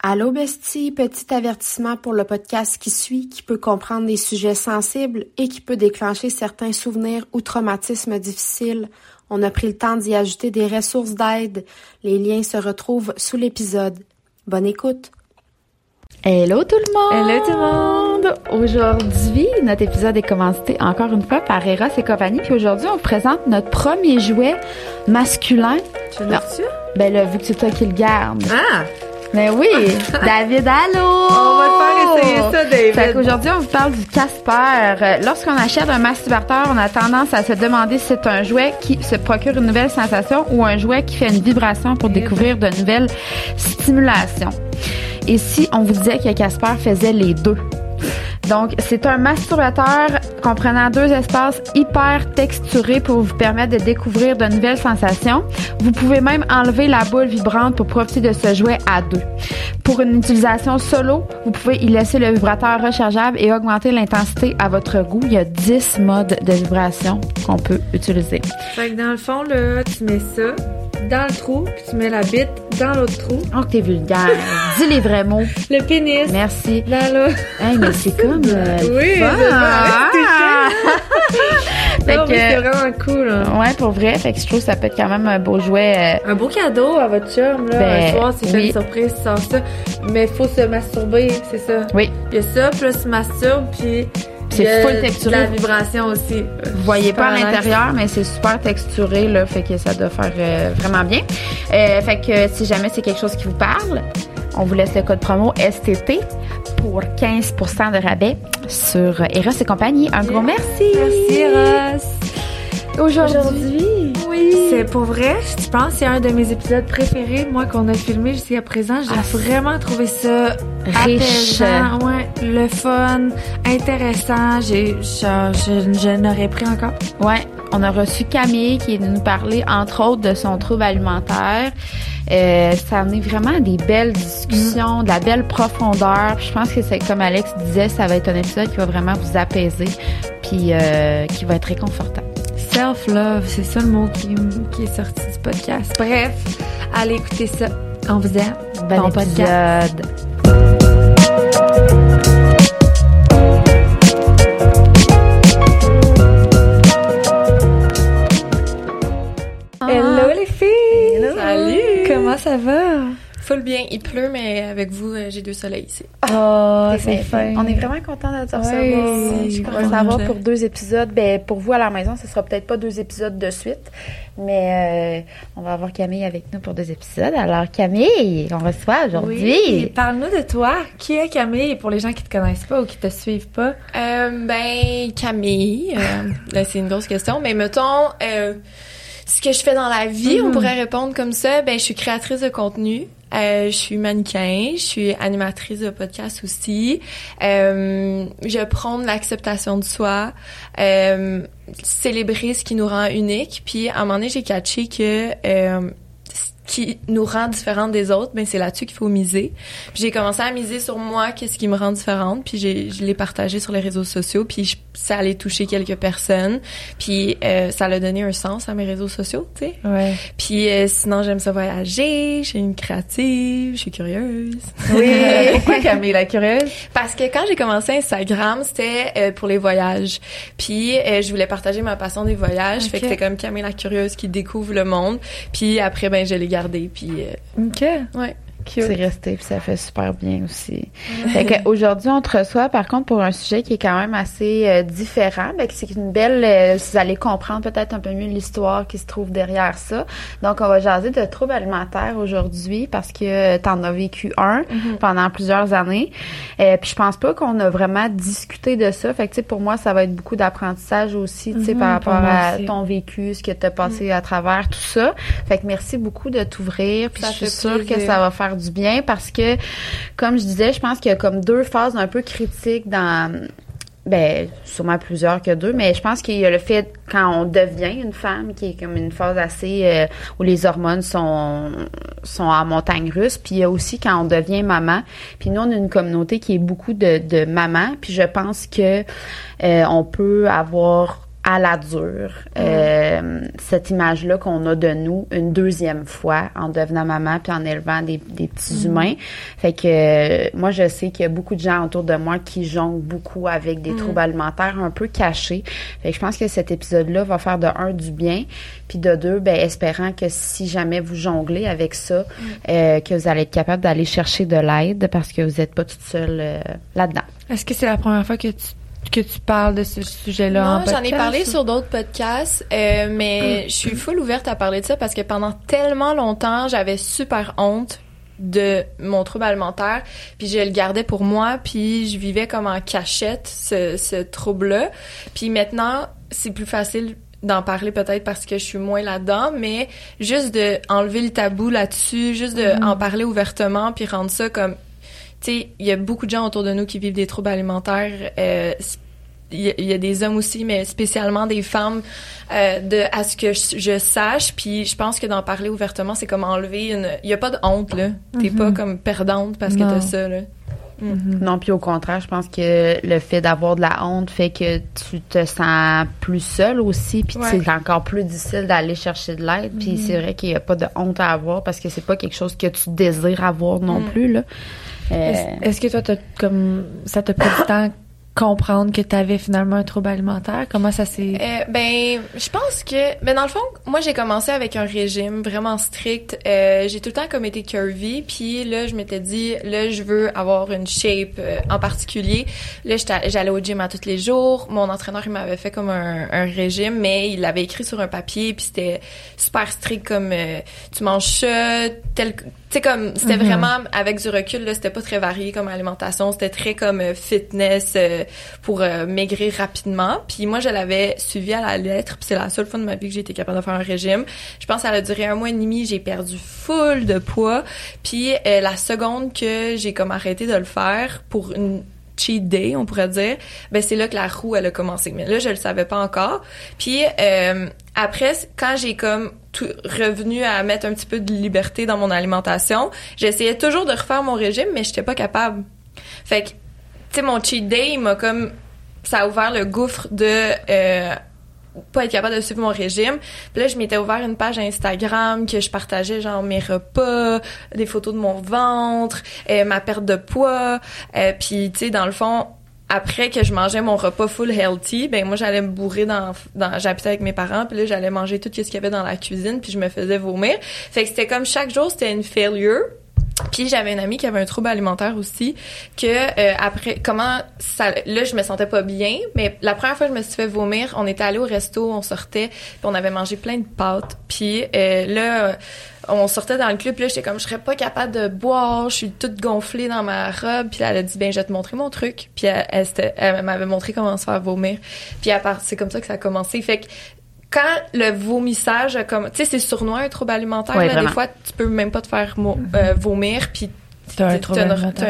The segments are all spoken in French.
Allô bestie, petit avertissement pour le podcast qui suit, qui peut comprendre des sujets sensibles et qui peut déclencher certains souvenirs ou traumatismes difficiles. On a pris le temps d'y ajouter des ressources d'aide. Les liens se retrouvent sous l'épisode. Bonne écoute. Hello tout le monde! Hello tout le monde! Aujourd'hui, notre épisode est commencé encore une fois par Eros et compagnie. Puis aujourd'hui, on vous présente notre premier jouet masculin. Tu l'as reçu? Ben là, vu que c'est toi qui le garde. Ah! Ben oui! David, allô! On va te faire essayer ça, David. Fait qu'aujourd'hui, on vous parle du Casper. Euh, Lorsqu'on achète un masturbateur, on a tendance à se demander si c'est un jouet qui se procure une nouvelle sensation ou un jouet qui fait une vibration pour découvrir de nouvelles stimulations. Et si on vous disait que Casper faisait les deux? Donc, c'est un masturbateur comprenant deux espaces hyper texturés pour vous permettre de découvrir de nouvelles sensations. Vous pouvez même enlever la boule vibrante pour profiter de ce jouet à deux. Pour une utilisation solo, vous pouvez y laisser le vibrateur rechargeable et augmenter l'intensité à votre goût. Il y a 10 modes de vibration qu'on peut utiliser. Fait que dans le fond, là, tu mets ça dans le trou, puis tu mets la bite dans l'autre trou. Oh, t'es vulgaire. Dis les vrais mots. Le pénis. Merci. Dans l'autre. Hey, mais c'est comme... euh, Oui, c'est ça. Ah! Fait Non, que- mais c'est vraiment cool, là. Ouais, pour vrai. Fait que je trouve que ça peut être quand même un beau jouet. euh, Un beau cadeau à votre chum, là. Ben, un soir, fait oui. une surprise, sors ça. Mais faut se masturber, c'est ça. Oui. Il y a ça, puis là, tu masturbes, puis. C'est full texturé. La vibration aussi. Vous voyez pas à l'intérieur, mais c'est super texturé, là, fait que ça doit faire euh, vraiment bien. Euh, fait que si jamais c'est quelque chose qui vous parle, on vous laisse le code promo STT pour 15% de rabais sur Eros et compagnie. Un gros merci! Merci, Ross. Aujourd'hui, Oui. C'est pour vrai, je pense que c'est un de mes épisodes préférés, moi, qu'on a filmé jusqu'à présent. J'ai Ah, vraiment trouvé ça Riche. apaisant, ouais, le fun, intéressant. J'ai, je, je, je n'aurais pris encore. Ouais, on a reçu Camille qui est venue nous parler entre autres de son trouble alimentaire. Euh, ça a amené vraiment à des belles discussions, de la belle profondeur. Puis je pense que c'est comme Alex disait, ça va être un épisode qui va vraiment vous apaiser, puis euh, qui va être réconfortant. Self-love, c'est ça le mot qui, qui est sorti du podcast. Bref, allez écouter ça. On vous aime. Bon, Bon podcast. épisode. Hello les filles! Salut! Comment ça va? Full bien, il pleut, mais avec vous, euh, j'ai deux soleils ici. Oh, Ben, On est vraiment content de te Ouais, recevoir. je suis On va contente. savoir pour deux épisodes. Ben, pour vous à la maison, ce sera peut-être pas deux épisodes de suite, mais euh, on va avoir Camille avec nous pour deux épisodes. Alors, Camille, on reçoit aujourd'hui. Oui, parle-nous de toi. Qui est Camille pour les gens qui te connaissent pas ou qui te suivent pas? Euh, ben, Camille, euh, là, c'est une grosse question, mais mettons, euh, ce que je fais dans la vie, on pourrait répondre comme ça, ben, je suis créatrice de contenu. Euh, je suis mannequin, je suis animatrice de podcast aussi. Euh, je prône l'acceptation de soi, euh, célébrer ce qui nous rend unique. Puis à un moment donné, j'ai catché que euh, qui nous rend différentes des autres, ben c'est là-dessus qu'il faut miser. J'ai commencé à miser sur moi, qu'est-ce qui me rend différente. Puis j'ai, je l'ai partagé sur les réseaux sociaux. Puis je- ça allait toucher quelques personnes. Puis euh, ça a donné un sens à mes réseaux sociaux, tu sais. Ouais. Puis euh, sinon, j'aime ça voyager, je suis une créative, je suis curieuse. Oui. Pourquoi Camille la curieuse? Parce que quand j'ai commencé Instagram, c'était euh, pour les voyages. Puis euh, je voulais partager ma passion des voyages. Fait que c'était comme Camille la curieuse qui découvre le monde. Puis après, ben je l'ai Puis euh, OK. ouais. C'est resté, puis ça fait super bien aussi. Fait aujourd'hui, on te reçoit, par contre, pour un sujet qui est quand même assez euh, différent. Ben, c'est une belle... euh, vous allez comprendre peut-être un peu mieux l'histoire qui se trouve derrière ça. Donc, on va jaser de troubles alimentaires aujourd'hui parce que tu en as vécu un pendant plusieurs années. Euh, puis je pense pas qu'on a vraiment discuté de ça. Fait que, tu sais, pour moi, ça va être beaucoup d'apprentissage aussi, tu sais, Mhm, par rapport à aussi. ton vécu, ce que tu as passé à travers tout ça. Fait que merci beaucoup de t'ouvrir. Puis je suis sûre que ça va faire du bien parce que, comme je disais, je pense qu'il y a comme deux phases un peu critiques dans ben sûrement plusieurs que deux, mais je pense qu'il y a le fait quand on devient une femme qui est comme une phase assez euh, où les hormones sont sont en montagne russe, puis il y a aussi quand on devient maman. Puis nous on a une communauté qui est beaucoup de de mamans, puis je pense que euh, on peut avoir à la dure euh, cette image-là qu'on a de nous une deuxième fois en devenant maman puis en élevant des, des petits humains. Fait que euh, moi, je sais qu'il y a beaucoup de gens autour de moi qui jonglent beaucoup avec des troubles alimentaires un peu cachés. Fait que je pense que cet épisode-là va faire de un du bien, puis de deux, ben espérant que si jamais vous jonglez avec ça, euh, que vous allez être capable d'aller chercher de l'aide parce que vous n'êtes pas toute seule euh, là-dedans. Est-ce que c'est la première fois que tu que tu parles de ce sujet-là en Non, j'en ai parlé ou- sur d'autres podcasts, euh, mais je suis full ouverte à parler de ça parce que pendant tellement longtemps, j'avais super honte de mon trouble alimentaire, puis je le gardais pour moi, puis je vivais comme en cachette ce, ce trouble-là. Puis maintenant, c'est plus facile d'en parler peut-être parce que je suis moins là-dedans, mais juste de enlever le tabou là-dessus, juste de en parler ouvertement, puis rendre ça comme tu sais, il y a beaucoup de gens autour de nous qui vivent des troubles alimentaires. euh, il y, a- il y a des hommes aussi, mais spécialement des femmes, euh, de à ce que je, je sache. Puis je pense que d'en parler ouvertement, c'est comme enlever une. Il y a pas de honte là. T'es pas comme perdante parce que Non. t'as ça là. Non, puis au contraire, je pense que le fait d'avoir de la honte fait que tu te sens plus seule aussi, puis Ouais. c'est encore plus difficile d'aller chercher de l'aide. Puis c'est vrai qu'il n'y a pas de honte à avoir parce que c'est pas quelque chose que tu désires avoir non plus là. Euh, Est-ce que toi, t'as comme ça t'a pris du temps comprendre que tu avais finalement un trouble alimentaire? Comment ça s'est... Euh, ben, je pense que, ben dans le fond, moi j'ai commencé avec un régime vraiment strict. Euh, j'ai tout le temps comme été curvy, puis là je m'étais dit, là je veux avoir une shape euh, en particulier. Là j'allais au gym à tous les jours. Mon entraîneur il m'avait fait comme un, un régime, mais il l'avait écrit sur un papier, puis c'était super strict comme tu manges ça, tel, sais comme c'était vraiment avec du recul là, c'était pas très varié comme alimentation, c'était très comme euh, fitness. euh, pour euh, maigrir rapidement. Puis moi, je l'avais suivi à la lettre. Puis c'est la seule fois de ma vie que j'ai été capable de faire un régime. Je pense que ça a duré un mois et demi. J'ai perdu full de poids. Puis euh, la seconde que j'ai comme arrêté de le faire pour une cheat day, on pourrait dire, ben c'est là que la roue elle a commencé. Mais là, je le savais pas encore. Puis euh, après, quand j'ai comme tout revenu à mettre un petit peu de liberté dans mon alimentation, j'essayais toujours de refaire mon régime, mais j'étais pas capable. Fait que tu sais, mon cheat day, il m'a comme, ça a ouvert le gouffre de, euh, pas être capable de suivre mon régime. Puis là, je m'étais ouvert une page Instagram que je partageais genre mes repas, des photos de mon ventre, euh, ma perte de poids. Euh, puis tu sais, dans le fond, après que je mangeais mon repas full healthy, ben moi j'allais me bourrer dans, dans j'habitais avec mes parents, puis là j'allais manger tout ce qu'il y avait dans la cuisine, puis je me faisais vomir. Fait que c'était comme chaque jour c'était une failure. Puis j'avais une amie qui avait un trouble alimentaire aussi que euh, après comment ça là je me sentais pas bien mais la première fois que je me suis fait vomir on était allé au resto on sortait puis on avait mangé plein de pâtes. Puis euh, là on sortait dans le club là j'étais comme je serais pas capable de boire je suis toute gonflée dans ma robe. Puis elle a dit ben je vais te montrer mon truc. Puis elle m'avait montré comment se faire vomir. Puis à part c'est comme ça que ça a commencé. Fait que quand le vomissage, a comme, tu sais, c'est sournois un trouble alimentaire. Ouais, là, des fois, tu peux même pas te faire mo- euh, vomir, puis T'as un t'as trouble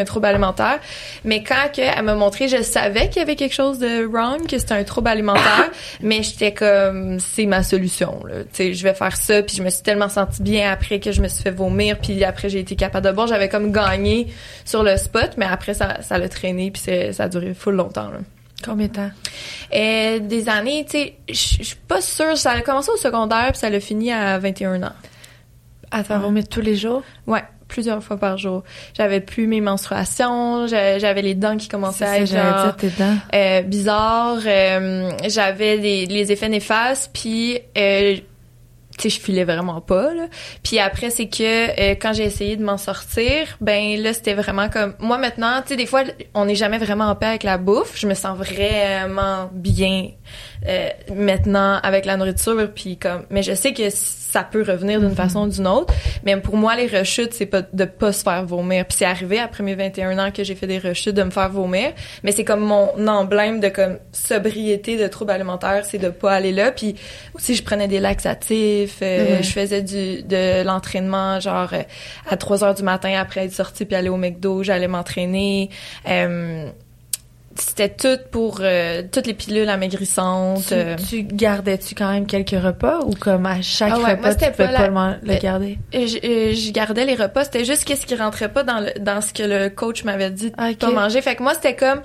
un trouble alimentaire. Mais quand que elle m'a montré, je savais qu'il y avait quelque chose de wrong, que c'était un trouble alimentaire, mais j'étais comme, c'est ma solution. Là. Tu sais, je vais faire ça, puis je me suis tellement sentie bien après que je me suis fait vomir, puis après j'ai été capable de boire. J'avais comme gagné sur le spot, mais après ça, ça l'a traîné, puis c'est- ça a duré full longtemps. Là. Combien de temps? Euh, des années, tu sais, je suis pas sûre. Ça a commencé au secondaire puis ça l'a fini à 21 ans. À faire vomir tous les jours? Ouais, plusieurs fois par jour. J'avais plus mes menstruations, j'a- j'avais les dents qui commençaient à être genre, dire tes dents. euh, bizarres. euh, j'avais les effets néfastes, puis tu sais, je filais vraiment pas. Là. Puis après, c'est que euh, quand j'ai essayé de m'en sortir, ben là, c'était vraiment comme... Moi, maintenant, tu sais, des fois, on n'est jamais vraiment en paix avec la bouffe. Je me sens vraiment bien euh, maintenant avec la nourriture, puis comme... Mais je sais que ça peut revenir d'une façon ou d'une autre. Mais pour moi, les rechutes, c'est pas de pas se faire vomir. Puis c'est arrivé après mes 21 ans que j'ai fait des rechutes de me faire vomir. Mais c'est comme mon emblème de comme sobriété de troubles alimentaires, c'est de pas aller là. Puis aussi, je prenais des laxatifs. euh, Je faisais du de l'entraînement genre euh, à 3 heures du matin après être sortie puis aller au McDo, j'allais m'entraîner. Euh, c'était tout pour euh, toutes les pilules amaigrissantes. Tu, euh. tu gardais-tu quand même quelques repas ou comme à chaque Ah ouais, repas moi, tu pouvais pas la- le, Euh, garder? Je, je gardais les repas, c'était juste qu'est-ce qui rentrait pas dans le, dans ce que le coach m'avait dit de ok. pas manger. Fait que moi c'était comme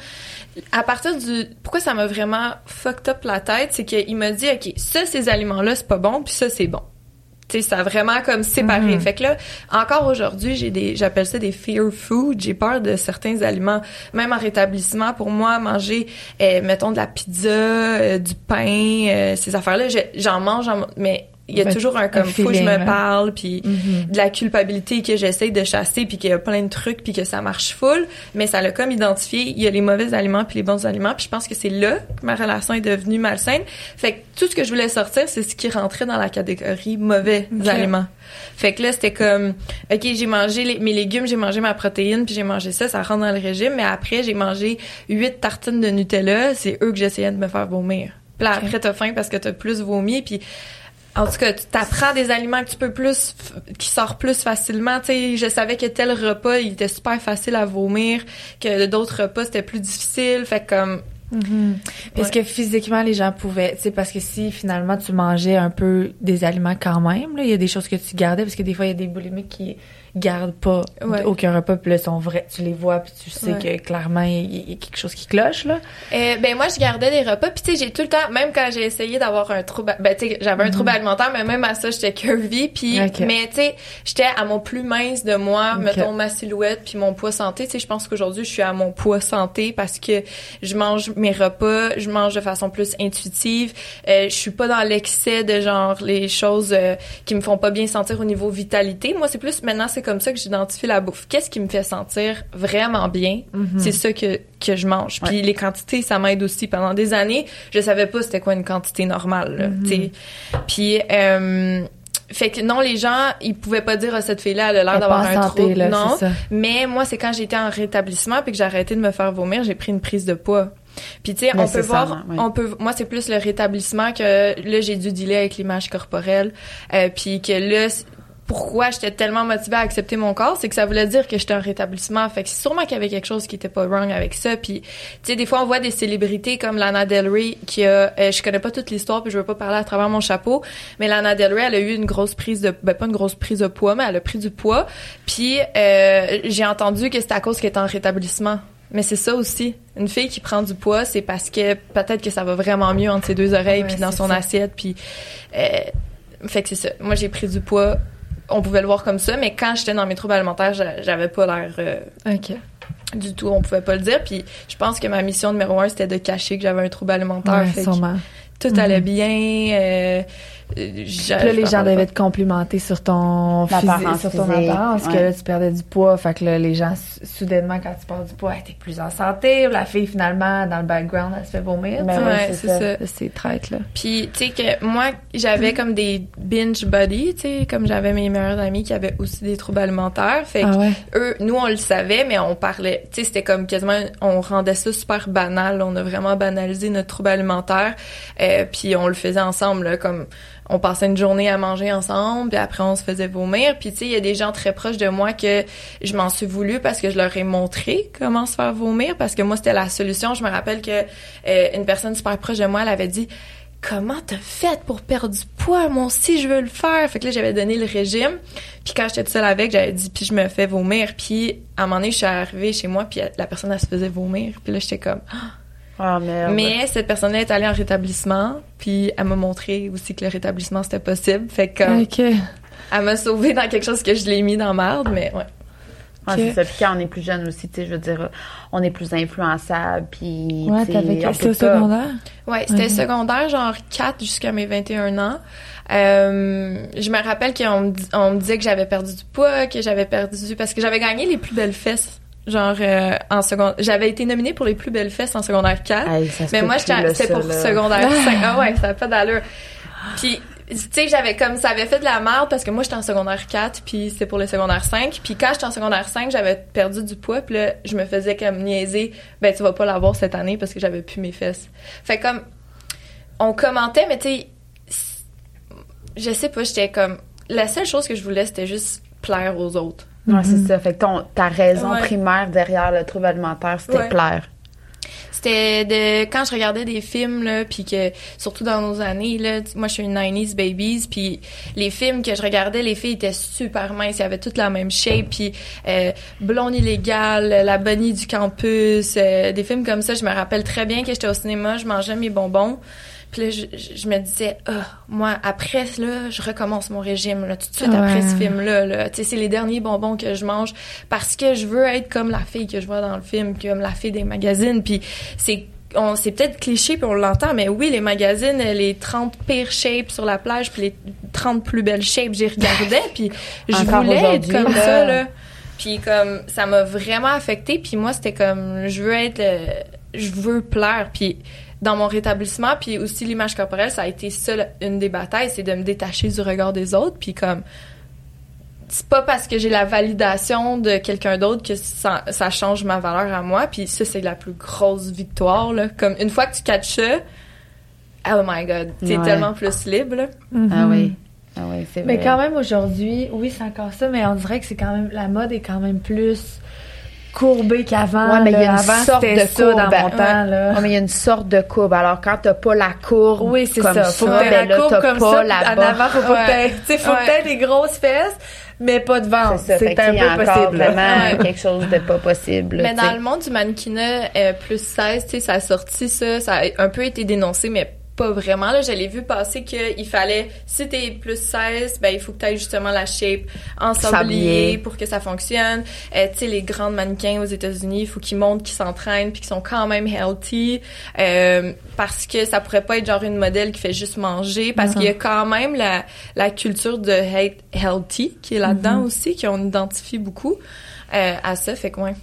à partir du pourquoi ça m'a vraiment fucked up la tête, c'est qu'il m'a dit OK, ça ces aliments là, c'est pas bon, puis ça c'est bon. Sais, ça a vraiment comme séparé. Mhm. Fait que là, encore aujourd'hui, j'ai des, j'appelle ça des fear food. J'ai peur de certains aliments. Même en rétablissement, pour moi, manger, euh, mettons, de la pizza, euh, du pain, euh, ces affaires-là, je- j'en mange, mais il y a Ben, toujours un un comme, faut que je me parle, puis Mhm. de la culpabilité que j'essaye de chasser, puis qu'il y a plein de trucs, puis que ça marche full. Mais ça l'a comme identifié, il y a les mauvais aliments puis les bons aliments. Puis je pense que c'est là que ma relation est devenue malsaine. Fait que tout ce que je voulais sortir, c'est ce qui rentrait dans la catégorie mauvais aliments. Fait que là, c'était comme, OK, j'ai mangé les- mes légumes, j'ai mangé ma protéine, puis j'ai mangé ça, ça rentre dans le régime. Mais après, j'ai mangé huit tartines de Nutella. C'est eux que j'essayais de me faire vomir. Puis là, après, t'as faim parce que t'as plus vomi, puis en tout cas, tu t'apprends des aliments que tu peux plus, qui sortent plus facilement. Tu sais, je savais que tel repas, il était super facile à vomir, que d'autres repas, c'était plus difficile. Fait que comme, Mhm. Est-ce Ouais. que physiquement les gens pouvaient, tu sais, parce que si finalement tu mangeais un peu des aliments quand même, là, il y a des choses que tu gardais, parce que des fois il y a des boulimiques qui gardent pas Ouais. aucun repas, puis là sont vrais, tu les vois, puis tu sais Ouais. que clairement il y, a quelque chose qui cloche là. Euh, ben moi je gardais des repas puis tu sais j'ai tout le temps même quand j'ai essayé d'avoir un trouble ben tu sais j'avais un trouble alimentaire mais même à ça j'étais curvy puis mais tu sais j'étais à mon plus mince de moi mettons ma silhouette puis mon poids santé tu sais je pense qu'aujourd'hui je suis à mon poids santé parce que je mange mes repas je mange de façon plus intuitive euh, je suis pas dans l'excès de genre les choses euh, qui me font pas bien sentir au niveau vitalité moi c'est plus maintenant c'est comme ça que j'identifie la bouffe qu'est-ce qui me fait sentir vraiment bien? C'est ça que que je mange puis les quantités ça m'aide aussi pendant des années je savais pas c'était quoi une quantité normale là, sais puis euh, fait que non, les gens, ils pouvaient pas dire à cette fille-là, elle a l'air Elle d'avoir un santé, trouble. là, non. c'est ça. Mais moi, c'est quand j'étais en rétablissement puis que j'ai arrêté de me faire vomir, j'ai pris une prise de poids. Puis tu sais, on peut voir, Nécessairement, oui. on peut, moi c'est plus le rétablissement que là j'ai dû dealer avec l'image corporelle, euh, puis que là pourquoi j'étais tellement motivée à accepter mon corps, c'est que ça voulait dire que j'étais en rétablissement. Fait que c'est sûrement qu'il y avait quelque chose qui était pas wrong avec ça. Puis, tu sais, des fois, on voit des célébrités comme Lana Del Rey qui a, euh, je connais pas toute l'histoire puis je veux pas parler à travers mon chapeau, mais Lana Del Rey, elle a eu une grosse prise de, ben pas une grosse prise de poids, mais elle a pris du poids. Puis, euh, j'ai entendu que c'était à cause qu'elle était en rétablissement. Mais c'est ça aussi. Une fille qui prend du poids, c'est parce que peut-être que ça va vraiment mieux entre ses deux oreilles puis dans son ça. assiette puis euh, fait que c'est ça. Moi j'ai pris du poids. On pouvait le voir comme ça, mais quand j'étais dans mes troubles alimentaires, j'a- j'avais pas l'air euh, du tout. On pouvait pas le dire. Puis je pense que ma mission numéro un c'était de cacher que j'avais un trouble alimentaire. Ouais, fait que sûrement. tout allait bien. Euh, Puis là, les je gens devaient te complimenter sur ton physique, sur ton physique, apparence, que là, tu perdais du poids. Fait que là, les gens, sou- soudainement, quand tu perds du poids, hey, t'es plus en santé. La fille, finalement, dans le background, elle se fait vomir. Ben ouais, Ouais, c'est ça. C'est traite, là. Puis, tu sais, que moi, j'avais comme des binge buddies, tu sais, comme j'avais mes meilleurs amis qui avaient aussi des troubles alimentaires. Fait que Ah ouais? eux, nous, on le savait, mais on parlait, tu sais, c'était comme quasiment, on rendait ça super banal. On a vraiment banalisé notre trouble alimentaire. Euh, puis on le faisait ensemble, là, comme on passait une journée à manger ensemble, puis après on se faisait vomir. Puis tu sais, il y a des gens très proches de moi que je m'en suis voulu parce que je leur ai montré comment se faire vomir, parce que moi c'était la solution. Je me rappelle que euh, une personne super proche de moi, elle avait dit comment t'as fait pour perdre du poids? Moi aussi, je veux le faire. Fait que là, j'avais donné le régime. Puis quand j'étais seule avec, j'avais dit, puis je me fais vomir. Puis à un moment donné, je suis arrivée chez moi, puis la personne, elle se faisait vomir. Puis là, j'étais comme... Ah, merde. Mais cette personne-là est allée en rétablissement, puis elle m'a montré aussi que le rétablissement, c'était possible. Fait que elle m'a sauvée dans quelque chose que je l'ai mis dans merde, mais ouais. Ok. c'est ça. Puis quand on est plus jeune aussi, tu sais, je veux dire, on est plus influençable, puis... Ouais, t'avais au secondaire? Ouais, c'était Ok. secondaire, genre 4 jusqu'à mes 21 ans. Euh, je me rappelle qu'on me, dis- on me disait que j'avais perdu du poids, que j'avais perdu... Parce que j'avais gagné les plus belles fesses. Genre, euh, en secondaire... J'avais été nominée pour les plus belles fesses en secondaire 4. Hey, ça se Mais moi, c'était pour là. secondaire 5. Ah ouais, ça n'a pas d'allure. Puis, tu sais, j'avais comme, ça avait fait de la merde parce que moi, j'étais en secondaire 4, puis c'était pour le secondaire 5. Puis quand j'étais en secondaire 5, j'avais perdu du poids, puis là, je me faisais comme niaiser, ben, tu vas pas l'avoir cette année parce que j'avais plus mes fesses. Fait comme, on commentait, mais tu sais, je sais pas, j'étais comme, la seule chose que je voulais, c'était juste plaire aux autres. Ouais, c'est ça. Fait que ton, ta raison Ouais. primaire derrière le trouble alimentaire, c'était Ouais. plaire. C'était de quand je regardais des films là, puis que surtout dans nos années là, moi je suis une 90s babies, puis les films que je regardais, les filles étaient super minces, ils avaient toutes la même shape, puis euh, blonde illégale, la bonnie du campus, euh, des films comme ça. Je me rappelle très bien que j'étais au cinéma, je mangeais mes bonbons. Puis là, je, je- me disais, ah, moi, après, là, je recommence mon régime, là, tout de suite après ce film-là, là. Tu sais, c'est les derniers bonbons que je mange parce que je veux être comme la fille que je vois dans le film, comme la fille des magazines. Puis c'est on c'est peut-être cliché puis on l'entend mais oui les magazines les 30 pires shapes sur la plage puis les 30 plus belles shapes j'y regardais puis je Encore voulais être comme là. ça là puis comme ça m'a vraiment affecté puis moi c'était comme je veux être euh, je veux plaire puis dans mon rétablissement puis aussi l'image corporelle ça a été ça une des batailles c'est de me détacher du regard des autres puis comme c'est pas parce que j'ai la validation de quelqu'un d'autre que ça, ça change ma valeur à moi puis ça c'est la plus grosse victoire là comme une fois que tu catches ça oh my god t'es Ouais. tellement plus libre là. Ah oui. Ah oui, c'est vrai. Mais quand même aujourd'hui, oui, c'est encore ça, mais on dirait que c'est quand même la mode est quand même plus courbée qu'avant. Ouais, mais il y a une Avant, sorte de ça dans courbe. mon temps là. Ouais, mais il y a une sorte de courbe. Alors, quand t'as pas la courbe Oui, c'est comme ça. Faut que t'aies ben la là, courbe t'as comme pas ça. la en avant, faut pas que Ouais. faut Ouais. que t'aies des grosses fesses, mais pas de ventre. C'est ça. C'est Fait un peu possible. vraiment Ouais. quelque chose de pas possible. Mais dans le monde du mannequinat euh, plus 16, tu sais, ça a sorti ça, ça a un peu été dénoncé, mais pas vraiment. Là, je l'ai vu passer qu'il fallait, si t'es plus 16, ben il faut que t'aies justement la shape en Sablier. pour que ça fonctionne. Euh, tu sais, les grandes mannequins aux États-Unis, il faut qu'ils montrent qu'ils s'entraînent puis qu'ils sont quand même healthy, euh, parce que ça pourrait pas être genre une modèle qui fait juste manger, parce qu'il y a quand même la, la culture de hate healthy qui est là-dedans aussi, qu'on identifie beaucoup euh, à ça. Fait que ouais.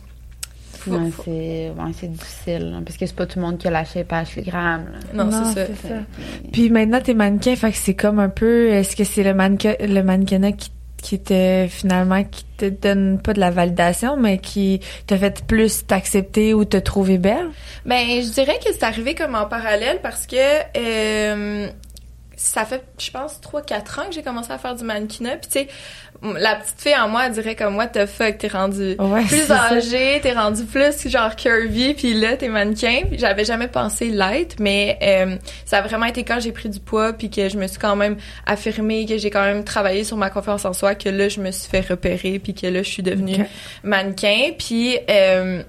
Faut- Ouais, faut- c'est ouais, c'est difficile. là, parce que c'est pas tout le monde qui a la shape à Graham. là. Non, c'est ça. Puis maintenant, t'es mannequin, fait que c'est comme un peu, est-ce que c'est le mannequin, le mannequinat qui, qui te, finalement, qui te donne pas de la validation, mais qui te fait plus t'accepter ou te trouver belle? Ben, je dirais que c'est arrivé comme en parallèle parce que euh, ça fait, je pense, 3-4 ans que j'ai commencé à faire du mannequinat. Puis tu sais, la petite fille en moi elle dirait comme moi, the fuck, t'es rendu Ouais, plus âgée, t'es rendu plus genre curvy, puis là, t'es mannequin. J'avais jamais pensé l'être, mais euh, ça a vraiment été quand j'ai pris du poids, puis que je me suis quand même affirmée, que j'ai quand même travaillé sur ma confiance en soi, que là, je me suis fait repérer, puis que là, je suis devenue mannequin. Puis euh,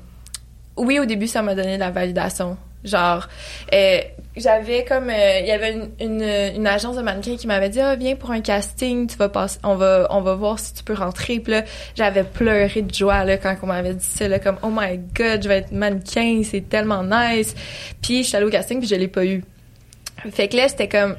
oui, au début, ça m'a donné de la validation. Genre, euh, j'avais comme, euh, il y avait une, une, une agence de mannequins qui m'avait dit, ah, viens pour un casting, tu vas passer, on va, on va voir si tu peux rentrer. Puis là, j'avais pleuré de joie, là, quand on m'avait dit ça, là, comme, oh my god, je vais être mannequin, c'est tellement nice. Puis, je suis allée au casting, puis je l'ai pas eu. Fait que là, c'était comme,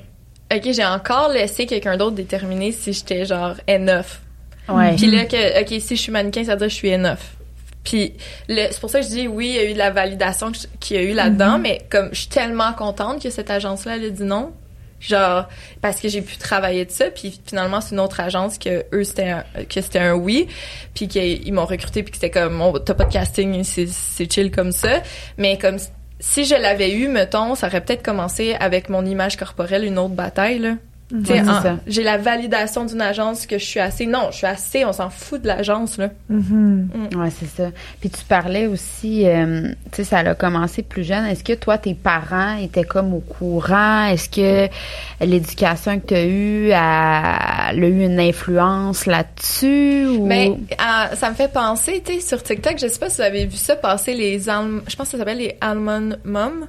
ok, j'ai encore laissé quelqu'un d'autre déterminer si j'étais genre enough. Ouais. Puis là, que, OK, si je suis mannequin, ça veut dire que je suis enough. Puis c'est pour ça que je dis oui, il y a eu de la validation qu'il y a eu là-dedans, mais comme je suis tellement contente que cette agence-là, elle a dit non. Genre, parce que j'ai pu travailler de ça, puis finalement, c'est une autre agence que eux, c'était un, que c'était un oui, puis qu'ils m'ont recruté, puis que c'était comme, oh, t'as pas de casting, c'est, c'est chill comme ça. Mais comme, si je l'avais eu, mettons, ça aurait peut-être commencé avec mon image corporelle, une autre bataille, là. Ouais, en- j'ai la validation d'une agence que je suis assez. Non, je suis assez, on s'en fout de l'agence, là. Mhm. Ouais, c'est ça. Puis tu parlais aussi, euh, tu sais, ça a commencé plus jeune. Est-ce que toi, tes parents étaient comme au courant? Est-ce que l'éducation que tu as eue a, elle a eu une influence là-dessus? Ou... Mais euh, ça me fait penser, tu sais, sur TikTok, je sais pas si vous avez vu ça passer les je pense que ça s'appelle les almond moms.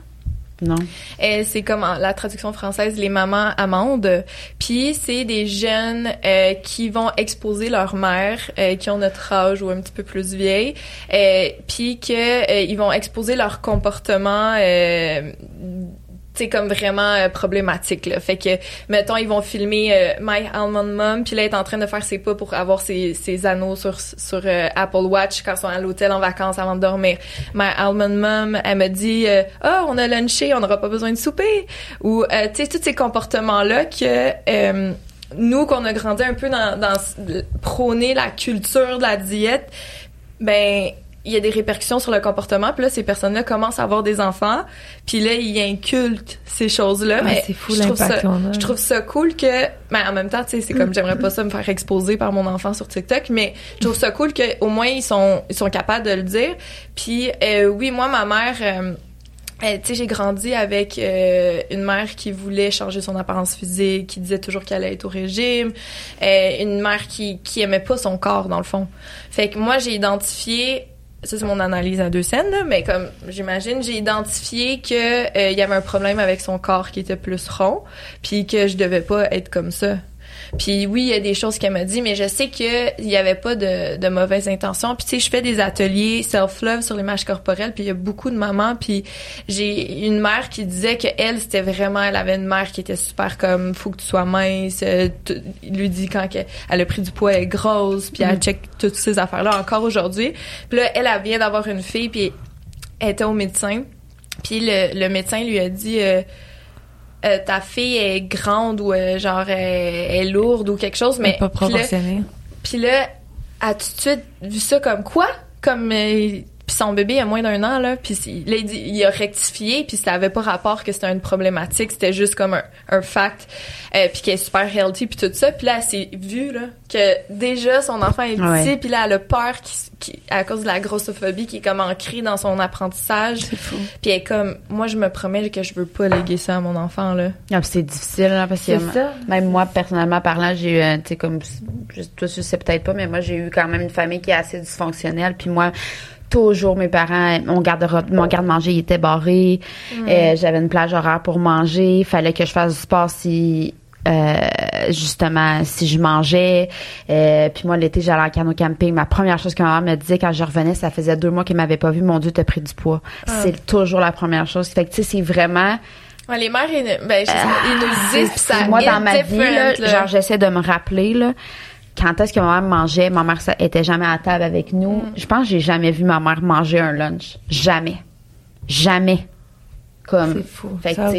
Non. Et c'est comme la traduction française les mamans amandes. Puis c'est des jeunes euh, qui vont exposer leur mère euh, qui ont notre âge ou un petit peu plus vieille, euh, puis que euh, ils vont exposer leur comportement euh, c'est comme vraiment euh, problématique là. Fait que mettons ils vont filmer euh, My Almond Mom puis là elle est en train de faire ses pas pour avoir ses, ses anneaux sur sur euh, Apple Watch quand ils sont à l'hôtel en vacances avant de dormir. My Almond Mom elle me dit "Ah, on a lunché, on n'aura pas besoin de souper." Ou euh, tu sais tous ces comportements là que nous qu'on a grandi un peu dans dans prôner la culture de la diète, ben il y a des répercussions sur le comportement. Puis là, ces personnes-là commencent à avoir des enfants. Puis là, ils inculquent ces choses-là. Ah, mais c'est fou je trouve l'impact ça, je trouve ça cool que, mais en même temps, tu sais, c'est comme j'aimerais pas ça me faire exposer par mon enfant sur TikTok, mais je trouve ça cool que au moins ils sont ils sont capables de le dire. Puis euh, oui, moi, ma mère. euh, euh, tu sais, j'ai grandi avec euh, une mère qui voulait changer son apparence physique, qui disait toujours qu'elle allait être au régime, euh, une mère qui qui aimait pas son corps dans le fond. Fait que moi j'ai identifié ça c'est mon analyse à deux scènes mais comme j'imagine, j'ai identifié que euh, il y avait un problème avec son corps qui était plus rond, puis que je devais pas être comme ça. Puis oui, il y a des choses qu'elle m'a dit, mais je sais que il y avait pas de, de mauvaises intentions. Puis tu sais, je fais des ateliers self-love sur l'image corporelle, puis il y a beaucoup de mamans, puis j'ai une mère qui disait que elle c'était vraiment, elle avait une mère qui était super comme faut que tu sois mince. euh, lui dit quand que- elle a pris du poids, elle est grosse, puis elle check toutes ces affaires là encore aujourd'hui. Puis là, elle, elle vient d'avoir une fille, puis elle était au médecin. Puis le, le médecin lui a dit euh, Euh, ta fille est grande ou euh, genre elle est lourde ou quelque chose, mais pas puis là- proportionné. puis là, elle a tout de suite vu ça comme quoi? Comme euh, puis son bébé a moins d'un an là, puis il, là, il, dit- il a rectifié, puis ça avait pas rapport que c'était une problématique, c'était juste comme un, un fact, euh, puis qu'elle est super healthy puis tout ça, puis là elle s'est vue là que déjà son enfant est petit, puis là elle a peur qui, à cause de la grossophobie qui est comme ancrée dans son apprentissage, puis elle est comme moi je me promets que je veux pas léguer ça à mon enfant là. Ah, c'est difficile, hein, parce que ça. même moi, personnellement parlant, j'ai eu, tu sais, comme, toi, tu sais peut-être pas, mais moi, j'ai eu quand même une famille qui est assez dysfonctionnelle. Puis moi, toujours, mes parents, mon garde-robe, mon garde-manger, était barré. Euh, J'avais une plage horaire pour manger. Il fallait que je fasse du sport si, euh, justement, si je mangeais. Euh, puis moi, l'été, j'allais en canot camping. Ma première chose que ma mère me disait quand je revenais, ça faisait deux mois qu'elle m'avait pas vu. Mon Dieu, t'as pris du poids. C'est toujours la première chose. Fait que, tu sais, c'est vraiment, Ouais, les mères ils, ben, je ils nous le disent ça Ah, moi, dans ma vie, là, different, là. genre, j'essaie de me rappeler, là, quand est-ce que ma mère mangeait. Ma mère était jamais à table avec nous. Mm. Je pense que j'ai jamais vu ma mère manger un lunch. Jamais. Jamais. Comme. C'est fou. Fait ça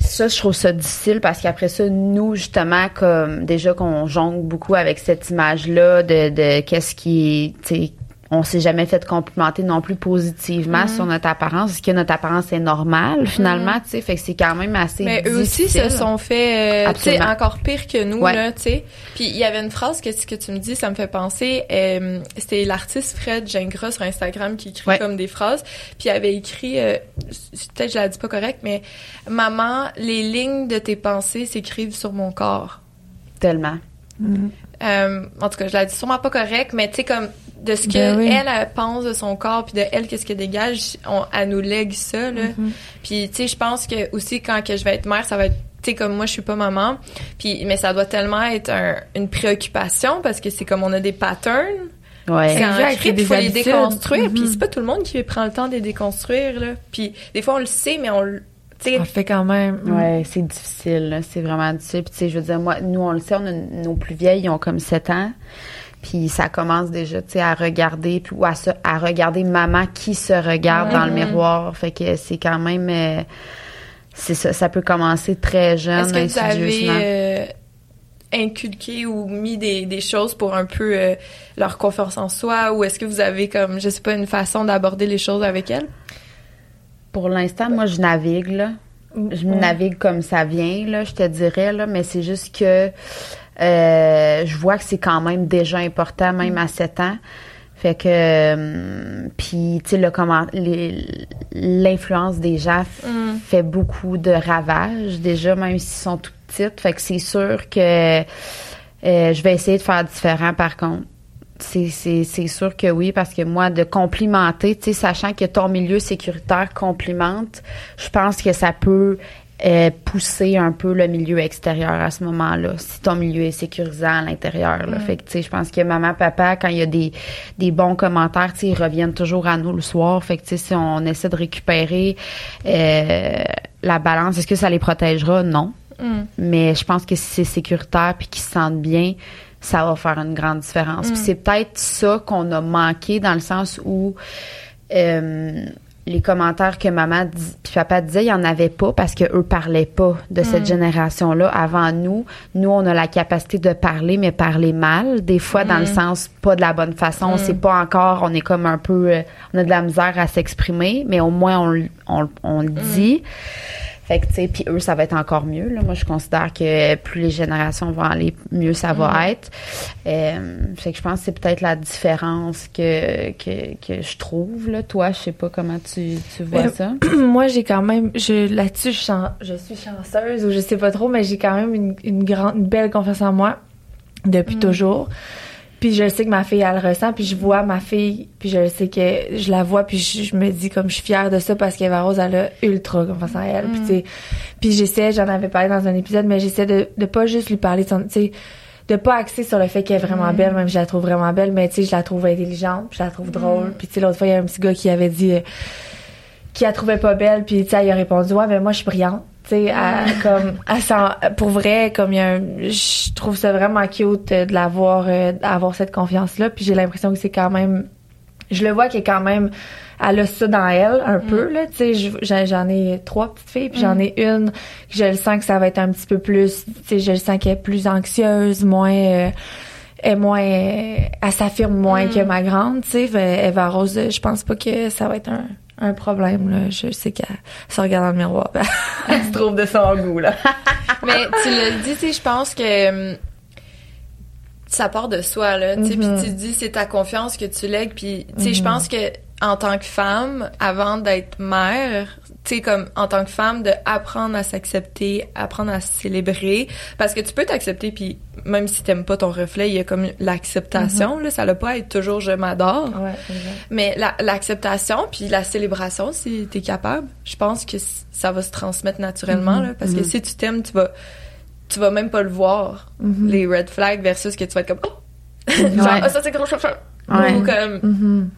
ça, je trouve ça difficile parce qu'après ça, nous, justement, comme déjà qu'on jongle beaucoup avec cette image-là de, de qu'est-ce qui, on s'est jamais fait complimenter non plus positivement sur notre apparence. Est-ce que notre apparence est normale, finalement, tu sais? Fait que c'est quand même assez Mais eux aussi se sont fait, euh, tu sais, encore pire que nous, Ouais. là, tu sais. Puis il y avait une phrase que ce que tu me dis, ça me fait penser, euh, c'était l'artiste Fred Gingras sur Instagram qui écrit Ouais. comme des phrases, puis il avait écrit, euh, peut-être je la dis pas correct, mais maman, les lignes de tes pensées s'écrivent sur mon corps. Tellement. Euh, en tout cas, je la dis sûrement pas correct, mais tu sais comme de ce que Ben oui. elle, pense de son corps puis de elle qu'est-ce qu'elle dégage, on, elle nous lègue ça là. Mm-hmm. Puis tu sais, je pense que aussi quand que je vais être mère, ça va être tu sais comme moi je suis pas maman, puis mais ça doit tellement être un- une préoccupation parce que c'est comme on a des patterns, Ouais. c'est Exact, ancré, il faut les déconstruire, puis Mhm. c'est pas tout le monde qui prend le temps de les déconstruire là. Puis des fois on le sait mais on le tu sais On le fait quand même. Ouais, c'est difficile, là. c'est vraiment difficile. Puis, tu sais, je veux dire, moi, nous, on le sait, on a nos plus vieilles, ils ont comme 7 ans. Puis ça commence déjà, tu sais, à regarder, puis ou à, se, à regarder maman qui se regarde dans le miroir. Fait que c'est quand même, euh, c'est ça, ça peut commencer très jeune, Est-ce que vous avez euh, inculqué ou mis des, des choses pour un peu euh, leur confiance en soi? Ou est-ce que vous avez comme je sais pas une façon d'aborder les choses avec elles? Pour l'instant, moi, je navigue, là. Je me navigue comme ça vient, là, je te dirais, là, mais c'est juste que euh, je vois que c'est quand même déjà important, même à 7 ans. Fait que, euh, puis, tu sais, l'influence des gens Mm. fait beaucoup de ravages, déjà, même s'ils sont tout petites. Fait que c'est sûr que euh, je vais essayer de faire différent, par contre. C'est, sûr que oui, parce que moi, de complimenter, tu sais, sachant que ton milieu sécuritaire complimente, je pense que ça peut euh, pousser un peu le milieu extérieur à ce moment-là, si ton milieu est sécurisant à l'intérieur. Là. Fait que, tu sais, je pense que maman, papa, quand il y a des, des bons commentaires, tu sais, ils reviennent toujours à nous le soir. Fait que, tu sais, si on essaie de récupérer euh, la balance, est-ce que ça les protégera? Non. Mm. Mais je pense que si c'est sécuritaire puis qu'ils se sentent bien, ça va faire une grande différence. Puis c'est peut-être ça qu'on a manqué dans le sens où euh, les commentaires que maman dit, puis papa disait, il y en avait pas parce que eux parlaient pas de cette génération-là avant nous. Nous, on a la capacité de parler, mais parler mal, des fois dans le sens pas de la bonne façon. On sait pas encore, on est comme un peu, euh, on a de la misère à s'exprimer, mais au moins on, on, on le dit. Fait que, tu sais, puis eux, ça va être encore mieux. Là. Moi, je considère que plus les générations vont aller, mieux ça va Mm-hmm. être. Euh, fait que je pense que c'est peut-être la différence que, que, que je trouve. Là. Toi, je sais pas comment tu, tu vois Euh, ça. moi, j'ai quand même, je, là-dessus, je, je suis chanceuse ou je sais pas trop, mais j'ai quand même une, une grande, une belle confiance en moi depuis toujours. Puis je sais que ma fille, elle le ressent, puis je vois ma fille, puis je sais que je la vois, puis je, je me dis comme je suis fière de ça parce qu'Eva Rose, elle a ultra confiance en elle. Puis tu sais, puis j'essaie, j'en avais parlé dans un épisode, mais j'essaie de, de pas juste lui parler de son, tu sais, de pas axer sur le fait qu'elle est vraiment belle, même si je la trouve vraiment belle, mais tu sais, je la trouve intelligente, puis je la trouve drôle. Puis tu sais, l'autre fois, il y a un petit gars qui avait dit... euh, qui la trouvait pas belle puis tu sais elle a répondu ouais mais moi je suis brillante tu sais comme sent- pour vrai comme je trouve ça vraiment cute euh, de l'avoir euh, d'avoir cette confiance là puis j'ai l'impression que c'est quand même je le vois qu'elle est quand même elle a ça dans elle un peu là tu sais je- j'en ai trois petites filles puis j'en ai une que je le sens que ça va être un petit peu plus tu sais je le sens qu'elle est plus anxieuse moins euh, est moins elle s'affirme moins que ma grande tu sais Fait, Eva Rose je pense pas que ça va être un un problème là je sais qu'elle se regarde dans le miroir puis elle se trouve de son goût là Mais tu dit, tu sais, je pense que hum, ça part de soi, là. Tu sais, puis tu dis, c'est ta confiance que tu lègues. Puis, tu sais, je pense que en tant que femme, avant d'être mère, tu sais, comme en tant que femme, de apprendre à s'accepter, apprendre à se célébrer. Parce que tu peux t'accepter, puis même si t'aimes pas ton reflet, il y a comme l'acceptation, là. Ça n'a pas à être toujours je m'adore. ouais. Mais la- l'acceptation puis la célébration, si t'es capable, je pense que ça va se transmettre naturellement, là, parce que si tu t'aimes, tu vas, tu vas même pas le voir, les red flags versus que tu vas être comme, oh! genre, Ouais. ah, ça c'est gros. Ouais. Ou comme,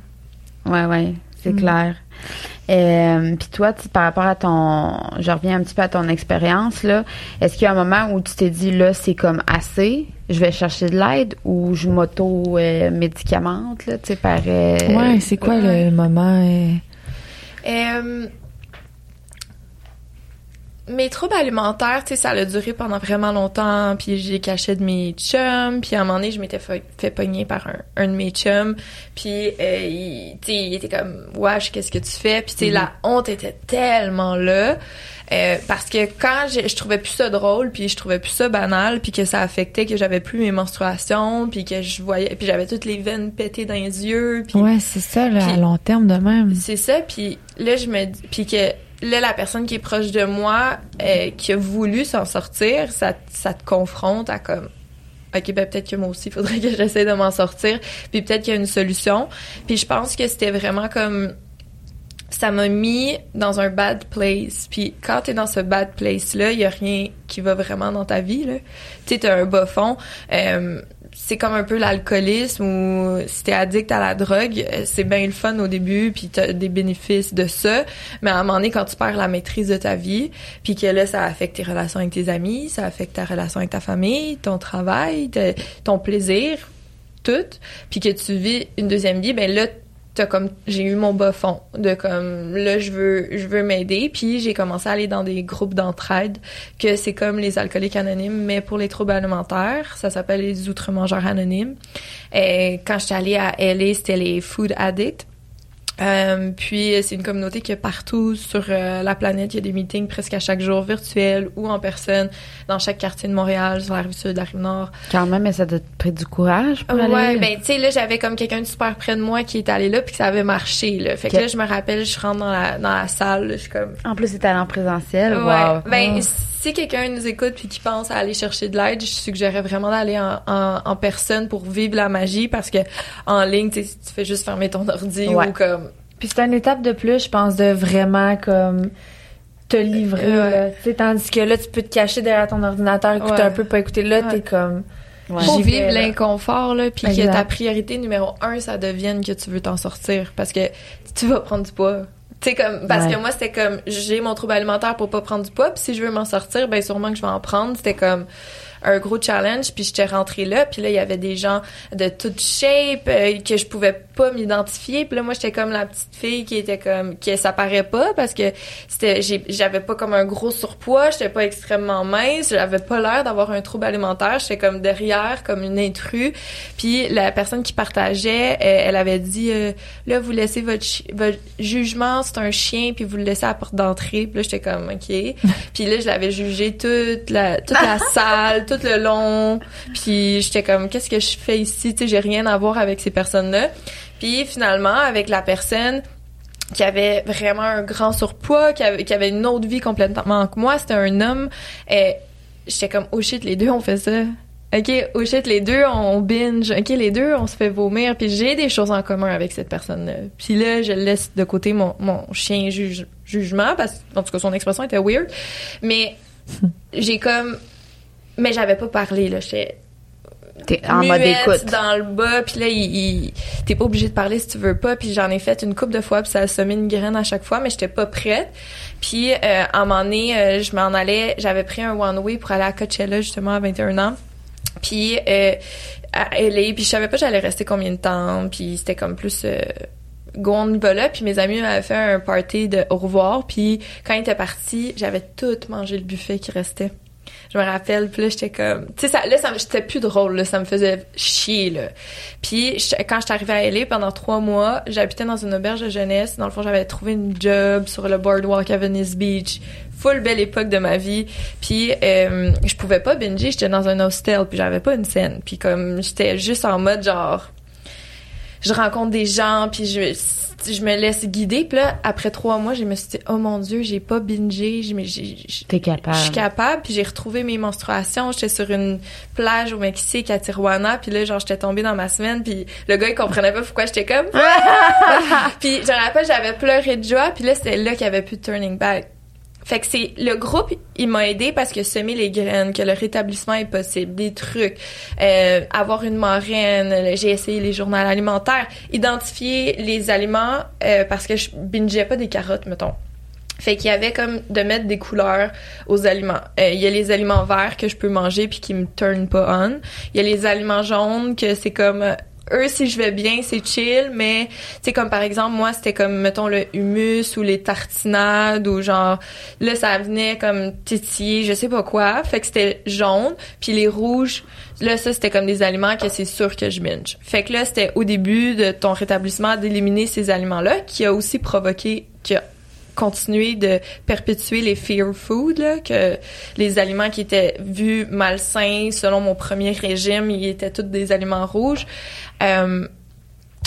Ouais, ouais, c'est clair. Euh, Puis toi, par rapport à ton, je reviens un petit peu à ton expérience là. Est-ce qu'il y a un moment où tu t'es dit là, c'est comme assez, je vais chercher de l'aide ou je m'auto euh, médicamente là, tu sais par. euh, ouais c'est quoi le moment euh, Euh, mes troubles alimentaires, tu sais, ça a duré pendant vraiment longtemps, puis j'ai caché de mes chums, puis à un moment donné, je m'étais fait, fait pogner par un, un de mes chums, puis euh, il, tu sais, il était comme « Wesh, qu'est-ce que tu fais? » Puis tu sais, la honte était tellement là, euh, parce que quand je, je trouvais plus ça drôle, puis je trouvais plus ça banal, puis que ça affectait que j'avais plus mes menstruations, puis que je voyais, puis j'avais toutes les veines pétées dans les yeux, puis ouais c'est ça là, à long terme de même c'est ça, puis là, je me dis... Puis que là, la personne qui est proche de moi, euh, qui a voulu s'en sortir, ça, ça te confronte à comme... OK, ben peut-être que moi aussi, il faudrait que j'essaie de m'en sortir. Puis peut-être qu'il y a une solution. Puis je pense que c'était vraiment comme... Ça m'a mis dans un bad place. Puis quand t'es dans ce bad place-là, il y a rien qui va vraiment dans ta vie, là. Tu sais, t'as un bas fond. Euh, c'est comme un peu l'alcoolisme ou si t'es addict à la drogue, euh, c'est bien le fun au début, puis t'as des bénéfices de ça. Mais à un moment donné, quand tu perds la maîtrise de ta vie, puis que là, ça affecte tes relations avec tes amis, ça affecte ta relation avec ta famille, ton travail, ton plaisir, tout, puis que tu vis une deuxième vie, ben là, t'as comme j'ai eu mon bas de comme là je veux je veux m'aider. Puis j'ai commencé à aller dans des groupes d'entraide que c'est comme les alcooliques anonymes mais pour les troubles alimentaires. Ça s'appelle les outre-mangeurs anonymes. Et quand j'étais allée à LA c'était les food addicts Euh, puis c'est une communauté qui est partout sur euh, la planète. Il y a des meetings presque à chaque jour, virtuels ou en personne, dans chaque quartier de Montréal, sur la rive sud, la rive nord. Quand même, mais ça t'a pris du courage pour aller? Ouais, ben tu sais là j'avais comme quelqu'un de super près de moi qui est allé là puis que ça avait marché là. Fait que là je me rappelle, je rentre dans la dans la salle, là, je suis comme En plus, c'est allé en présentiel. Ouais. Wow. Ben, Mm. Si quelqu'un nous écoute puis qui pense à aller chercher de l'aide, je suggérerais vraiment d'aller en, en, en personne pour vivre la magie parce que en ligne, tu sais, tu fais juste fermer ton ordi Ouais. ou comme. Puis c'est une étape de plus, je pense, de vraiment comme te livrer. Ouais. tandis que là, tu peux te cacher derrière ton ordinateur, écouter Ouais. un peu, pas écouter. Là, Ouais. t'es comme. Ouais. Vais, vivre l'inconfort là, puis que ta priorité numéro un, ça devienne que tu veux t'en sortir parce que tu vas prendre du poids. Sais comme parce Ouais. que moi c'était comme j'ai mon trouble alimentaire pour pas prendre du poids, puis si je veux m'en sortir, ben sûrement que je vais en prendre. C'était comme un gros challenge, puis j'étais rentrée là, puis là, il y avait des gens de toute shape euh, que je pouvais pas m'identifier, puis là, moi, j'étais comme la petite fille qui était comme... qui ça paraît pas, parce que c'était j'avais pas comme un gros surpoids, j'étais pas extrêmement mince, j'avais pas l'air d'avoir un trouble alimentaire, j'étais comme derrière, comme une intrus, puis la personne qui partageait, elle, avait dit, euh, là, vous laissez votre, votre jugement, c'est un chien, puis vous le laissez à la porte d'entrée, puis là, j'étais comme, OK. puis là, je l'avais jugé toute la, toute la salle, tout le long. Puis j'étais comme, qu'est-ce que je fais ici? Tu sais, j'ai rien à voir avec ces personnes-là. Puis finalement, avec la personne qui avait vraiment un grand surpoids, qui avait, qui avait une autre vie complètement que moi, c'était un homme. Et j'étais comme, oh shit, les deux ont fait ça. OK, oh shit, les deux, on binge. OK, les deux, on se fait vomir. Puis j'ai des choses en commun avec cette personne-là. Puis là, je laisse de côté mon, mon chien juge, jugement, parce en tout cas, son expression était weird. Mais j'ai comme... Mais j'avais pas parlé, là. J'étais T'es en mode écoute. dans le bas, puis là, il, t'es pas obligé de parler si tu veux pas. Puis j'en ai fait une coupe de fois, puis ça a semé une graine à chaque fois, mais j'étais pas prête. Puis euh, à un moment donné, euh, je m'en allais, j'avais pris un one-way pour aller à Coachella, justement, à 21 ans. Puis euh, à LA, puis je savais pas j'allais rester combien de temps, puis c'était comme plus... Euh, go on y va là puis mes amis m'avaient fait un party de au revoir puis quand ils étaient partis j'avais tout mangé le buffet qui restait je me rappelle puis là j'étais comme tu sais ça là ça j'étais plus drôle là ça me faisait chier là. Puis quand j'étais arrivée à LA pendant trois mois j'habitais dans une auberge de jeunesse. Dans le fond j'avais trouvé une job sur le boardwalk à Venice Beach. Full belle époque de ma vie. Puis euh, je pouvais pas binger j'étais dans un hostel puis j'avais pas une scène. Puis comme j'étais juste en mode genre je rencontre des gens puis je je me laisse guider. Puis là, après trois mois, je me suis dit, oh mon Dieu, j'ai pas bingé. T'es capable. Je suis capable. Puis j'ai retrouvé mes menstruations. J'étais sur une plage au Mexique, à Tijuana. Puis là, genre, j'étais tombée dans ma semaine. Puis le gars, il comprenait pas pourquoi j'étais comme... puis je me rappelle, j'avais pleuré de joie. Puis là, c'était là qu'il y avait plus de turning back. Fait que c'est le groupe, il m'a aidé parce que semer les graines, que le rétablissement est possible, des trucs, euh, avoir une marraine, j'ai essayé les journaux alimentaires, identifier les aliments euh, parce que je bingeais pas des carottes, mettons. Fait qu'il y avait comme de mettre des couleurs aux aliments. Euh, il y a les aliments verts que je peux manger puis qui me turn pas on. Il y a les aliments jaunes que c'est comme eux si je vais bien c'est chill mais c'est comme par exemple moi c'était comme mettons le humus ou les tartinades ou genre là ça venait comme titiller je sais pas quoi fait que c'était jaune puis les rouges là ça c'était comme des aliments que c'est sûr que je binge. Fait que là c'était au début de ton rétablissement d'éliminer ces aliments là qui a aussi provoqué qui a continuer de perpétuer les fear food, là, que les aliments qui étaient vus malsains, selon mon premier régime, ils étaient tous des aliments rouges. Euh,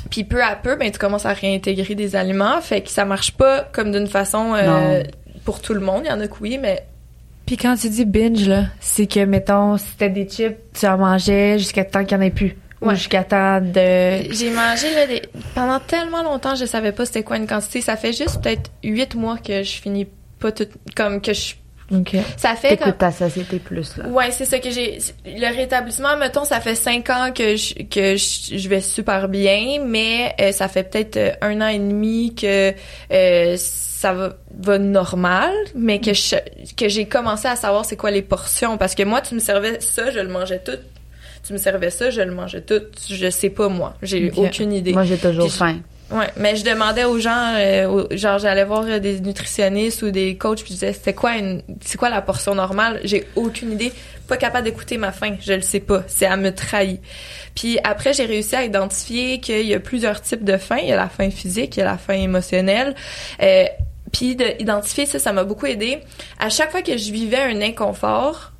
puis peu à peu, ben tu commences à réintégrer des aliments, fait que ça marche pas comme d'une façon euh, pour tout le monde. Il y en a que oui, mais puis quand tu dis binge là, c'est que mettons, si c'était des chips, tu en mangeais jusqu'à temps qu'il y en ait plus. Ouais. jusqu'à temps de... J'ai mangé là, des... pendant tellement longtemps, je savais pas c'était quoi une quantité. Ça fait juste peut-être huit mois que je finis pas tout... Comme que je... Okay. Ça fait comme... ta satiété plus, là. Ouais, c'est ça que j'ai... Le rétablissement, mettons, ça fait cinq ans que je, que je, vais super bien, mais euh, ça fait peut-être euh, un an et demi que... Euh, ça va, va normal, mais que que j'ai commencé à savoir c'est quoi les portions parce que moi tu me servais ça, je le mangeais tout tu me servais ça, je le mangeais tout. Je sais pas, moi. J'ai aucune idée. Moi, j'ai toujours faim. Ouais, mais je demandais aux gens, euh, genre j'allais voir des nutritionnistes ou des coachs, puis je disais c'est quoi une, c'est quoi la portion normale? J'ai aucune idée, pas capable d'écouter ma faim, je le sais pas, c'est à me trahir. Puis après j'ai réussi à identifier qu'il y a plusieurs types de faim, il y a la faim physique, il y a la faim émotionnelle. Euh, puis d'identifier ça, ça m'a beaucoup aidé. À chaque fois que je vivais un inconfort,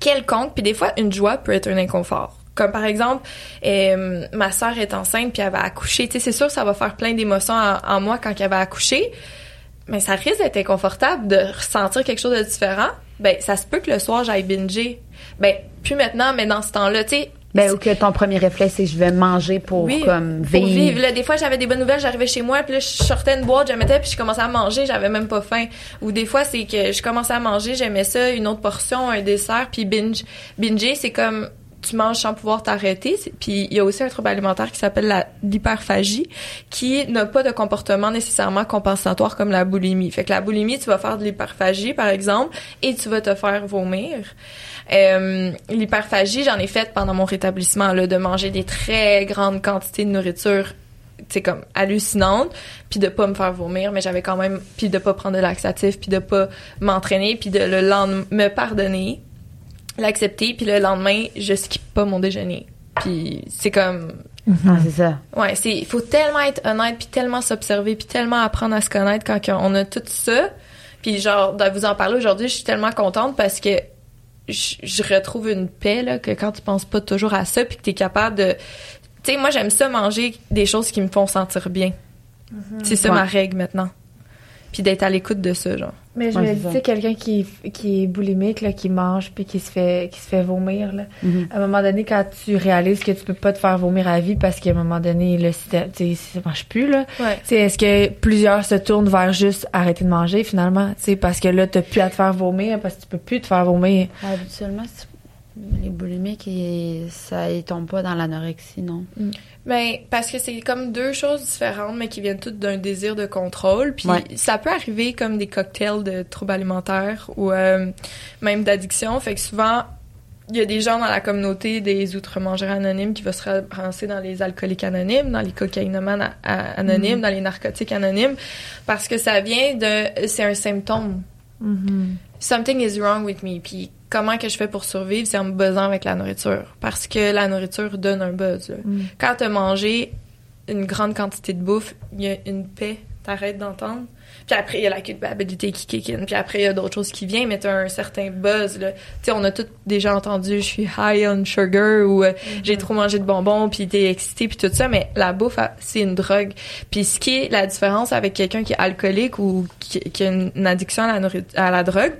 quelconque, puis des fois, une joie peut être un inconfort. Comme par exemple, euh, ma sœur est enceinte puis elle va accoucher. Tu sais, c'est sûr, ça va faire plein d'émotions en, moi quand elle va accoucher, mais ça risque d'être inconfortable de ressentir quelque chose de différent. Ben, ça se peut que le soir j'aille binger. Ben, plus maintenant, mais dans ce temps-là, tu sais, ben, ou que ton premier réflexe, c'est je vais manger pour comme vivre. Pour vivre. Là, des fois, j'avais des bonnes nouvelles, j'arrivais chez moi, puis là, je sortais une boîte, je mettais, puis je commençais à manger, j'avais même pas faim. Ou des fois, c'est que je commençais à manger, j'aimais ça, une autre portion, un dessert, puis binge. Binger, c'est comme tu manges sans pouvoir t'arrêter. Puis il y a aussi un trouble alimentaire qui s'appelle l'hyperphagie, qui n'a pas de comportement nécessairement compensatoire comme la boulimie. Fait que la boulimie, tu vas faire de l'hyperphagie, par exemple, et tu vas te faire vomir. Euh, l'hyperphagie, j'en ai fait pendant mon rétablissement, là, de manger des très grandes quantités de nourriture c'est comme hallucinante puis de pas me faire vomir mais j'avais quand même puis de pas prendre de laxatif puis de pas m'entraîner puis de le lendemain me pardonner l'accepter puis le lendemain je skippe pas mon déjeuner puis c'est comme ah, c'est ça ouais c'est il faut tellement être honnête puis tellement s'observer puis tellement apprendre à se connaître quand on a tout ça puis genre de vous en parler aujourd'hui je suis tellement contente parce que je, je retrouve une paix là que quand tu penses pas toujours à ça puis que tu es capable de tu sais, moi, j'aime ça manger des choses qui me font sentir bien. Mhm. C'est ça Ouais. ma règle maintenant. Puis d'être à l'écoute de ça, genre. Mais je Ouais, me dis, tu sais, quelqu'un qui, qui est boulimique, là, qui mange puis qui se fait, qui se fait vomir, là. Mhm. À un moment donné, quand tu réalises que tu peux pas te faire vomir à vie parce qu'à un moment donné, le système, tu sais, ça marche plus, là. Ouais. Tu sais, est-ce que plusieurs se tournent vers juste arrêter de manger, finalement? Tu sais, parce que là, t'as plus à te faire vomir parce que tu peux plus te faire vomir. habituellement c'est- les boulimiques ça ils tombent pas dans l'anorexie non Ben, parce que c'est comme deux choses différentes, mais qui viennent toutes d'un désir de contrôle. Puis Ouais. ça peut arriver comme des cocktails de troubles alimentaires ou euh, même d'addiction. Fait que souvent, il y a des gens dans la communauté des outre-mangeurs anonymes qui vont se ramasser dans les alcooliques anonymes, dans les cocaïnomanes anonymes, dans les narcotiques anonymes, parce que ça vient de... C'est un symptôme. something is wrong with me. Puis comment que je fais pour survivre, c'est en me buzzant avec la nourriture. Parce que la nourriture donne un buzz. là. Quand t'as mangé une grande quantité de bouffe, il y a une paix, t'arrêtes d'entendre. Puis après, il y a la culpabilité qui kick in. Puis après, il y a d'autres choses qui viennent, mais t'as un certain buzz. Tu sais, on a tous déjà entendu « je suis high on sugar » ou euh, j'ai trop mangé de bonbons » puis t'es excité » puis tout ça. Mais la bouffe, c'est une drogue. Puis ce qui est la différence avec quelqu'un qui est alcoolique ou qui, qui a une, addiction à la, à la drogue,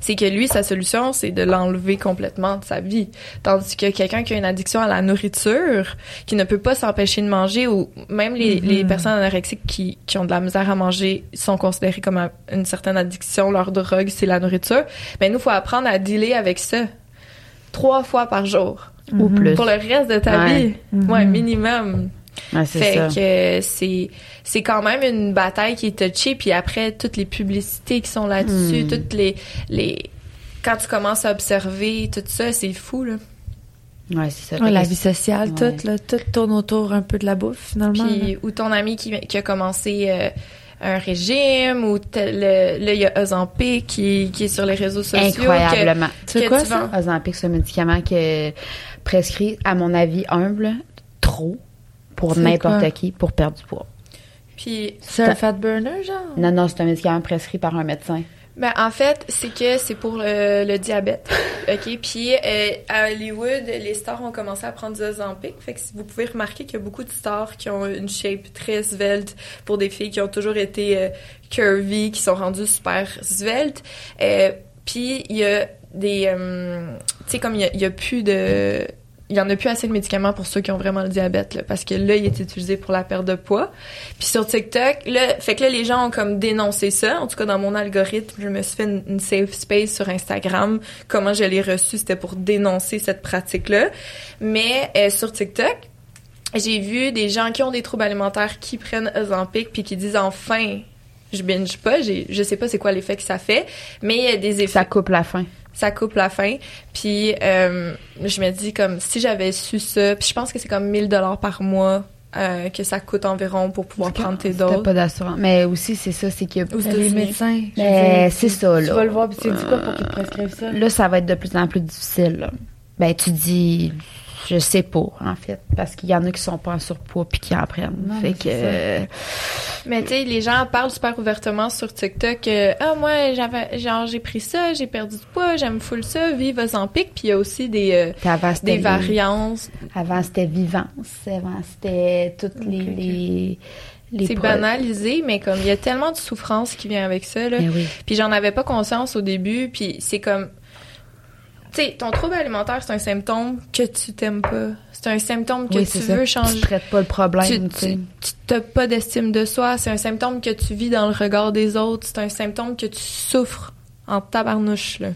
c'est que lui, sa solution, c'est de l'enlever complètement de sa vie. Tandis que quelqu'un qui a une addiction à la nourriture, qui ne peut pas s'empêcher de manger, ou même les, les personnes anorexiques qui, qui ont de la misère à manger sont considérées comme un- une certaine addiction. Leur drogue, c'est la nourriture. Mais nous, faut apprendre à dealer avec ça trois fois par jour. ou plus Pour le reste de ta Ouais. vie. Ouais, minimum. Ouais, c'est Fait ça que c'est c'est quand même une bataille qui est touchée puis après toutes les publicités qui sont là-dessus, Hmm. toutes les les quand tu commences à observer tout ça, c'est fou là. ouais c'est ça Ouais, la vie sociale, Ouais. toute, là, tout tourne autour un peu de la bouffe, finalement. là. Puis ou ton ami qui qui a commencé euh, un régime ou le- là il y a Ozempic qui qui est sur les réseaux sociaux que- incroyablement que quoi, tu ça? vends? Ozempic c'est un médicament qui est prescrit à mon avis humble trop pour n'importe quoi? qui pour perdre du poids Puis C'est un fat burner, genre? non non c'est un médicament prescrit par un médecin Ben, en fait, c'est que c'est pour le, le diabète. OK? Puis, euh, à Hollywood, les stars ont commencé à prendre du Ozempic. Fait que vous pouvez remarquer qu'il y a beaucoup de stars qui ont une shape très svelte pour des filles qui ont toujours été euh, curvy, qui sont rendues super sveltes. Euh, puis, il y a des... euh, tu sais, comme il y y a plus de... Il y en a plus assez de médicaments pour ceux qui ont vraiment le diabète, là, parce que là, il est utilisé pour la perte de poids. Puis sur TikTok, là, fait que là, les gens ont comme dénoncé ça. En tout cas, dans mon algorithme, je me suis fait une, une safe space sur Instagram. Comment je l'ai reçu, c'était pour dénoncer cette pratique-là. Mais euh, sur TikTok, j'ai vu des gens qui ont des troubles alimentaires qui prennent Ozempic puis qui disent enfin, je binge pas, j'ai, je sais pas c'est quoi l'effet que ça fait, mais il y a des effets ça coupe la faim ça coupe la faim. Puis euh, je me dis comme si j'avais su ça, puis je pense que c'est comme 1000 dollars par mois euh, que ça coûte environ pour pouvoir prendre tes T'as doses. pas d'assurance mais aussi c'est ça c'est que Aux Les États-Unis. médecins. mais dire, c'est ça Tu là vas le voir, puis tu dis quoi pour qu'ils te prescrivent ça? Là, ça va être de plus en plus difficile. là. Ben, tu dis, je sais pas, en fait, parce qu'il y en a qui sont pas en surpoids puis qui en prennent. Non, fait que, euh, Mais tu sais, les gens parlent super ouvertement sur TikTok que ah moi j'avais genre j'ai pris ça, j'ai perdu du poids, j'aime full ça, vive Ozempic, puis il y a aussi des euh, avant, des variances. Avant, c'était vivance. Avant, c'était toutes les, les, C'est banalisé, mais comme il y a tellement de souffrance qui vient avec ça là. Ben oui. Puis j'en avais pas conscience au début, puis c'est comme tu sais, ton trouble alimentaire, c'est un symptôme que tu t'aimes pas. C'est un symptôme que Oui, tu ça. veux Tu changer. traites pas le problème, tu, tu tu, tu t'as pas d'estime de soi. C'est un symptôme que tu vis dans le regard des autres. C'est un symptôme que tu souffres en tabarnouche, là.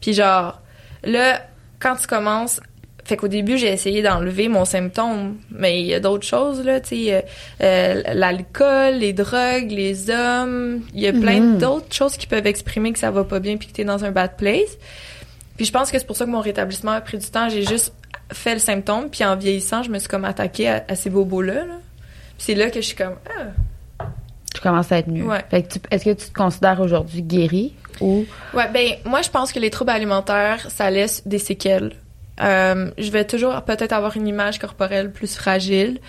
Puis genre, là, quand tu commences fait qu'au début, j'ai essayé d'enlever mon symptôme, mais il y a d'autres choses, là, tu sais, euh, euh, l'alcool, les drogues, les hommes, il y a plein Mhm. d'autres choses qui peuvent exprimer que ça va pas bien puis que t'es dans un bad place. Puis je pense que c'est pour ça que mon rétablissement a pris du temps. J'ai juste fait le symptôme, puis en vieillissant, je me suis comme attaquée à, à ces bobos-là, là. Puis c'est là que je suis comme, ah, Tu commences à être mieux. Ouais. Fait que tu- est-ce que tu te considères aujourd'hui guéri ou? Ouais, ben moi je pense que les troubles alimentaires, ça laisse des séquelles. Euh, je vais toujours peut-être avoir une image corporelle plus fragile.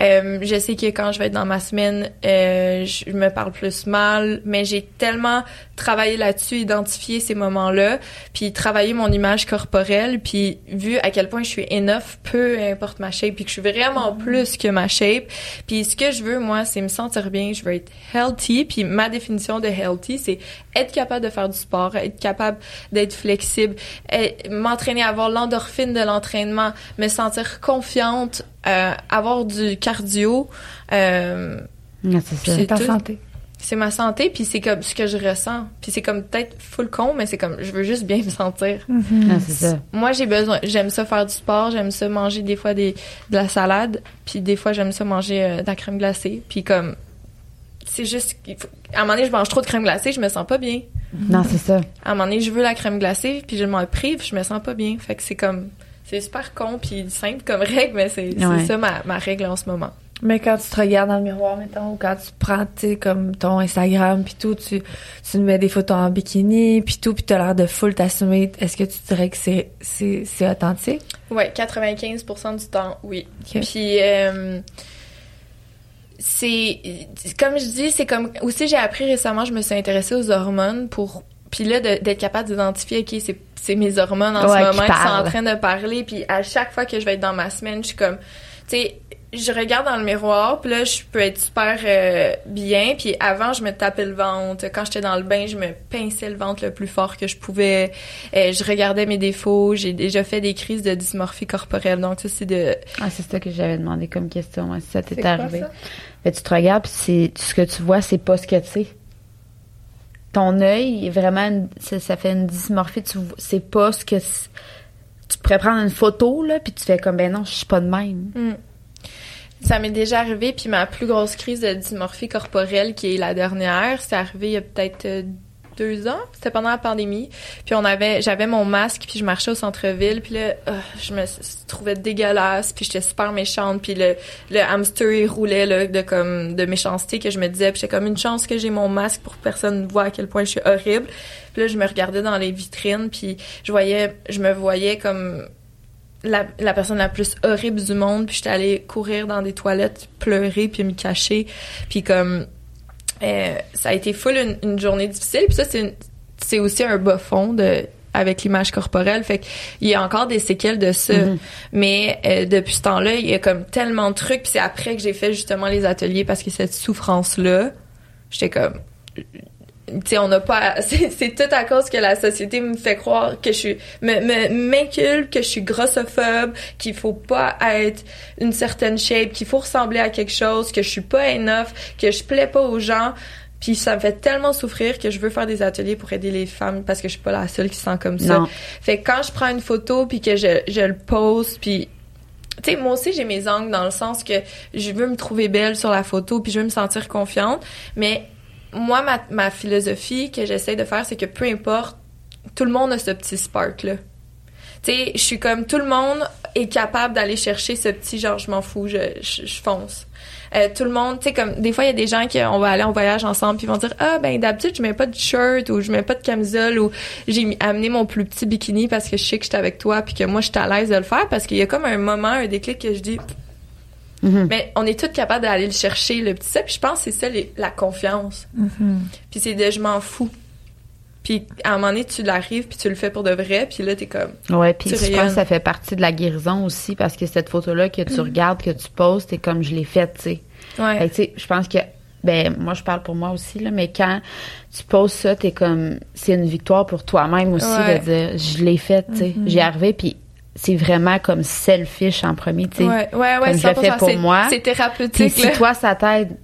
Euh, je sais que quand je vais être dans ma semaine, euh, je me parle plus mal, mais j'ai tellement travaillé là-dessus, identifié ces moments-là, puis travaillé mon image corporelle, puis vu à quel point je suis enough, peu importe ma shape, puis que je suis vraiment plus que ma shape. Puis ce que je veux, moi, c'est me sentir bien, je veux être healthy, puis ma définition de healthy, c'est être capable de faire du sport, être capable d'être flexible, m'entraîner, avoir l'endorphine de l'entraînement, me sentir confiante, euh, avoir du cardio. euh, c'est ta tout. santé. c'est ma santé, puis c'est comme ce que je ressens. Puis c'est comme peut-être full con, mais c'est comme je veux juste bien me sentir. Ah, ça. Moi, j'ai besoin, j'aime ça faire du sport, j'aime ça manger des fois des, de la salade, puis des fois j'aime ça manger euh, de la crème glacée, puis comme c'est juste à un moment donné je mange trop de crème glacée, je me sens pas bien. Non, c'est ça. À un moment donné, je veux la crème glacée, puis je m'en prive, je me sens pas bien. Fait que c'est comme c'est super con puis simple comme règle, mais c'est Ouais. ça ma, ma règle en ce moment. Mais quand tu te regardes dans le miroir, mettons, ou quand tu prends, tu sais, comme ton Instagram puis tout, tu, tu mets des photos en bikini puis tout, puis t'as l'air de full t'assumer, est-ce que tu dirais que c'est, c'est, c'est authentique? Ouais, 95% du temps, oui. Puis euh, c'est comme je dis, c'est comme aussi j'ai appris récemment, je me suis intéressée aux hormones pour puis là d'être capable d'identifier OK, c'est c'est mes hormones en Ouais, ce moment qui sont en train de parler puis à chaque fois que je vais être dans ma semaine, je suis comme tu sais je regarde dans le miroir, puis là, je peux être super euh, bien. Puis avant, je me tapais le ventre. Quand j'étais dans le bain, je me pinçais le ventre le plus fort que je pouvais. Euh, je regardais mes défauts. J'ai déjà fait des crises de dysmorphie corporelle. Donc, ça, c'est de... Ah, c'est ça que j'avais demandé comme question. si ça t'est quoi, arrivé. ça? Fait, tu te regardes, puis ce que tu vois, c'est pas ce que tu sais. Ton œil est vraiment, ça, fait une dysmorphie. Tu c'est pas ce que tu pourrais prendre une photo là, puis tu fais comme ben non, je suis pas de même. Hmm. Ça m'est déjà arrivé, puis ma plus grosse crise de dysmorphie corporelle, qui est la dernière, c'est arrivé il y a peut-être euh, deux ans. C'était pendant la pandémie. Puis on avait, j'avais mon masque, puis je marchais au centre-ville, puis là, euh, je me trouvais dégueulasse, puis j'étais super méchante, puis le, le hamster il roulait là, de comme de méchanceté que je me disais, puis j'étais comme une chance que j'ai mon masque pour que personne ne voit à quel point je suis horrible. Puis là, je me regardais dans les vitrines, puis je voyais, je me voyais comme la, la personne la plus horrible du monde puis j'étais allée courir dans des toilettes pleurer puis me cacher puis comme euh, ça a été full une, une journée difficile. Puis ça c'est aussi un bas fond de avec l'image corporelle. Fait qu'il y a encore des séquelles de ça. Mhm. mais euh, depuis ce temps-là il y a comme tellement de trucs. Puis c'est après que j'ai fait justement les ateliers parce que cette souffrance là j'étais comme sais on n'a pas c'est tout à cause que la société me fait croire que je suis m'inculque que je suis grossophobe qu'il faut pas être une certaine shape qu'il faut ressembler à quelque chose que je suis pas enough que je plais pas aux gens puis ça me fait tellement souffrir que je veux faire des ateliers pour aider les femmes parce que je suis pas la seule qui se sent comme ça Non. fait que quand je prends une photo puis que je je le pose puis tu sais, moi aussi, j'ai mes angles dans le sens que je veux me trouver belle sur la photo puis je veux me sentir confiante. Mais moi, ma, philosophie que j'essaie de faire, c'est que peu importe, tout le monde a ce petit spark-là. Tu sais, je suis comme tout le monde est capable d'aller chercher ce petit genre, je m'en fous, je, je, fonce. Euh, tout le monde, tu sais, comme des fois, il y a des gens qui, on va aller en voyage ensemble puis ils vont dire, ah, ben d'habitude, je mets pas de shirt ou je mets pas de camisole ou j'ai amené mon plus petit bikini parce que je sais que j'étais avec toi puis que moi, je suis à l'aise de le faire parce qu'il y a comme un moment, un déclic que je dis, Mhm. mais on est tous capables d'aller le chercher, le petit ça. Puis je pense que c'est ça, les- la confiance. Puis c'est de je m'en fous. Puis à un moment donné, tu l'arrives, puis tu le fais pour de vrai, puis là, t'es comme... Ouais, puis je pense que ça fait partie de la guérison aussi parce que cette photo là que tu regardes, que tu postes, t'es comme je l'ai faite, tu sais. Fait Ouais. tu sais, je pense que ben moi je parle pour moi aussi là, mais quand tu poses ça, t'es comme c'est une victoire pour toi-même aussi Ouais. de dire je l'ai fait, tu sais, j'y arrivé puis c'est vraiment comme selfish en premier, tu sais. Ouais, ouais, ouais, comme je le fais 100%, pour c'est- moi. C'est Puis thérapeutique, si là. toi ça t'aide,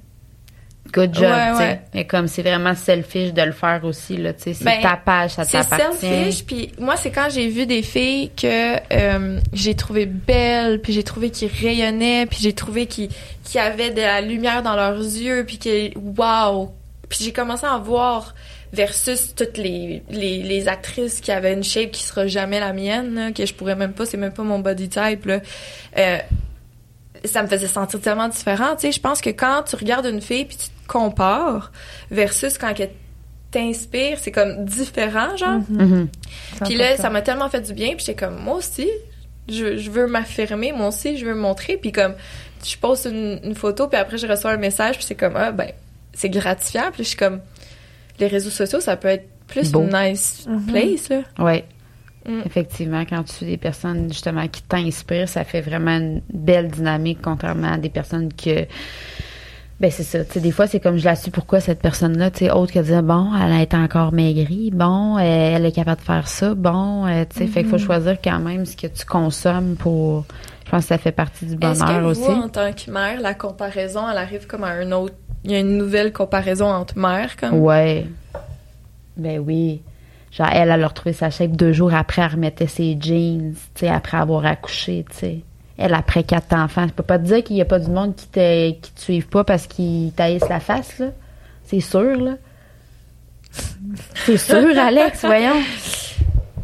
good job, Ouais, tu sais. ouais. Mais comme c'est vraiment selfish de le faire aussi, là, tu sais. C'est Ben, ta page, ça C'est t'appartient. selfish, puis moi, c'est quand j'ai vu des filles que euh, j'ai trouvé belles, puis j'ai trouvé qu'ils rayonnaient, puis j'ai trouvé qu'ils qu'ils avaient de la lumière dans leurs yeux, puis que, wow! Puis j'ai commencé à en voir versus toutes les, les, les actrices qui avaient une shape qui sera jamais la mienne, là, que je pourrais même pas, c'est même pas mon body type, là. Euh, ça me faisait sentir tellement différent, tu sais. Je pense que quand tu regardes une fille puis tu te compares versus quand elle t'inspire, c'est comme différent, genre. Mhm. Puis là, ça m'a tellement fait du bien, puis j'étais comme, moi aussi, je, je veux m'affirmer, moi aussi, je veux me montrer, puis comme, je poste une, une photo, puis après, je reçois un message, puis c'est comme, ah, ben, c'est gratifiant, puis je suis comme, les réseaux sociaux, ça peut être plus Beau. une nice place, là. Ouais. Mm. Effectivement, quand tu es des personnes justement qui t'inspirent, ça fait vraiment une belle dynamique contrairement à des personnes que ben c'est ça, tu sais des fois c'est comme je la suis pourquoi cette personne-là, tu sais autre que de dire bon, elle a été encore maigrie, bon, euh, elle est capable de faire ça, bon, euh, tu sais fait qu'il faut choisir quand même ce que tu consommes pour je pense que ça fait partie du Est-ce bonheur aussi. en tant que mère, la comparaison, elle arrive comme à un autre, il y a une nouvelle comparaison entre mères, comme? Ouais. Ben oui. Genre, elle, elle a retrouvé sa shape deux jours après, elle remettait ses jeans, tu sais, après avoir accouché, tu sais. Elle, après quatre enfants. Je peux pas te dire qu'il y a pas du monde qui te, qui te suive pas parce qu'ils taillissent la face, là. C'est sûr, là. C'est sûr, Alex, voyons.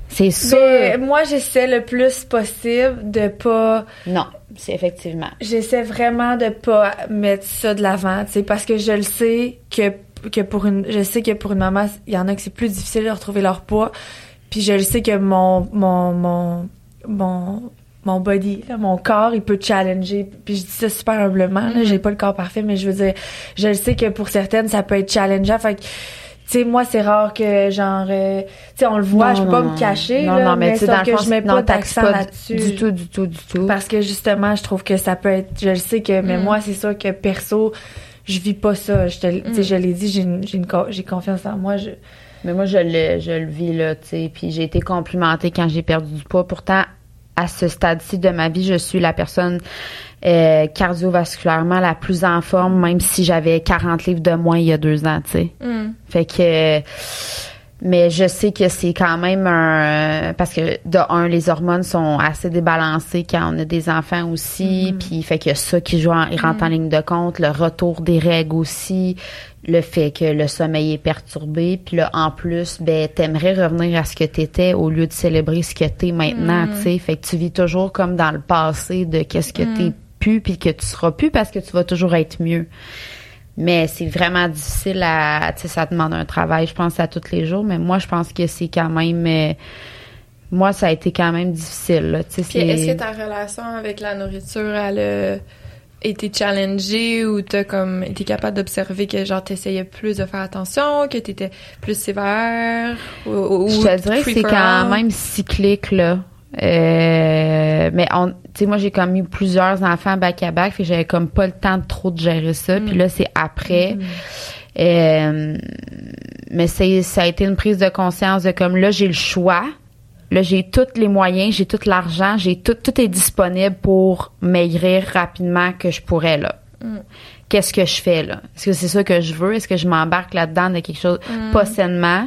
C'est sûr. Mais moi, j'essaie le plus possible de pas. Non, c'est effectivement. J'essaie vraiment de pas mettre ça de l'avant, tu sais, parce que je le sais que que pour une, je sais que pour une maman, il y en a que c'est plus difficile de retrouver leur poids, puis je le sais que mon mon mon mon mon body, là, mon corps, il peut challenger. Puis je dis ça super humblement, là, j'ai pas le corps parfait, mais je veux dire, je le sais que pour certaines, ça peut être challengeant. Fait que, tu sais, moi, c'est rare que, genre, euh, tu sais, on le voit, Non, je peux pas non. me cacher, Non, là, non, mais, mais tu sais, dans le fond, je mets non, pas d'accent là-dessus. Du tout, du tout, du tout. Parce que justement, je trouve que ça peut être. Je le sais que, mais Mm. moi, c'est sûr que perso, je vis pas ça. Je te, tu Mm. sais, je l'ai dit, j'ai une- j'ai confiance en moi. Je, Mais moi, je le, je le vis, là, tu sais. Puis j'ai été complimentée quand j'ai perdu du poids. Pourtant, à ce stade-ci de ma vie, je suis la personne euh, cardiovasculairement la plus en forme, même si j'avais 40 livres de moins il y a deux ans, tu sais. Mm. Fait que... Mais je sais que c'est quand même un... Parce que, de un, les hormones sont assez débalancées quand on a des enfants aussi. Puis, fait que ça qui joue en, il rentre en ligne de compte. Le retour des règles aussi. Le fait que le sommeil est perturbé. Puis là, en plus, ben, t'aimerais revenir à ce que t'étais au lieu de célébrer ce que t'es maintenant, tu sais. Fait que tu vis toujours comme dans le passé de qu'est-ce que t'es plus puis que tu seras plus parce que tu vas toujours être mieux. Mais c'est vraiment difficile à, tu sais, ça demande un travail, je pense, à tous les jours. Mais moi, je pense que c'est quand même, euh, moi, ça a été quand même difficile, tu sais. Puis est-ce que ta relation avec la nourriture, elle a été challengée ou t'as comme été capable d'observer que genre t'essayais plus de faire attention, que t'étais plus sévère ou, ou Je te dirais que c'est quand même cyclique, là. Euh, mais on, tu sais, moi, j'ai comme eu plusieurs enfants back-à-back, fait que j'avais comme pas le temps de trop de gérer ça. Puis là, c'est après. Euh, mais c'est, ça a été une prise de conscience de comme là, j'ai le choix. Là, j'ai tous les moyens, j'ai tout l'argent, j'ai tout, tout est disponible pour maigrir rapidement que je pourrais, là. Qu'est-ce que je fais, là? Est-ce que c'est ça que je veux? Est-ce que je m'embarque là-dedans de quelque chose pas sainement?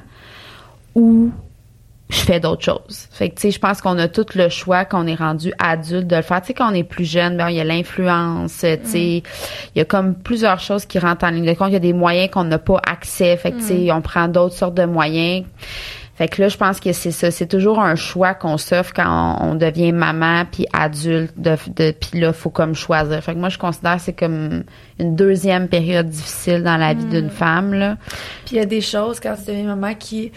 Ou je fais d'autres choses. Fait que, tu sais, je pense qu'on a tout le choix qu'on est rendu adulte de le faire. Tu sais, quand on est plus jeune, ben, il y a l'influence, tu sais, il y a comme plusieurs choses qui rentrent en ligne de compte. Il y a des moyens qu'on n'a pas accès. Fait que, tu sais, on prend d'autres sortes de moyens. Fait que là, je pense que c'est ça. C'est toujours un choix qu'on s'offre quand on, on devient maman puis adulte. De, de, puis là, faut comme choisir. Fait que moi, je considère que c'est comme une deuxième période difficile dans la vie d'une femme, là. Puis il y a des choses quand tu deviens maman qui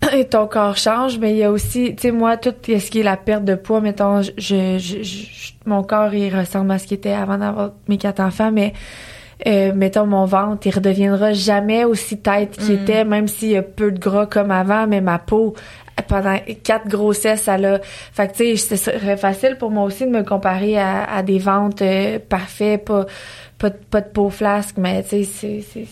ton corps change, mais il y a aussi, tu sais, moi, tout ce qui est la perte de poids, mettons, je, je, je- mon corps, il ressemble à ce qu'il était avant d'avoir mes quatre enfants, mais euh, mettons, mon ventre, il redeviendra jamais aussi tête qu'il était, même s'il y a peu de gras comme avant, mais ma peau, pendant quatre grossesses, ça l'a... Fait que, tu sais, ce serait facile pour moi aussi de me comparer à, à des ventres euh, parfaits, pas, pas, de- pas de peau flasque, mais, tu sais, c'est...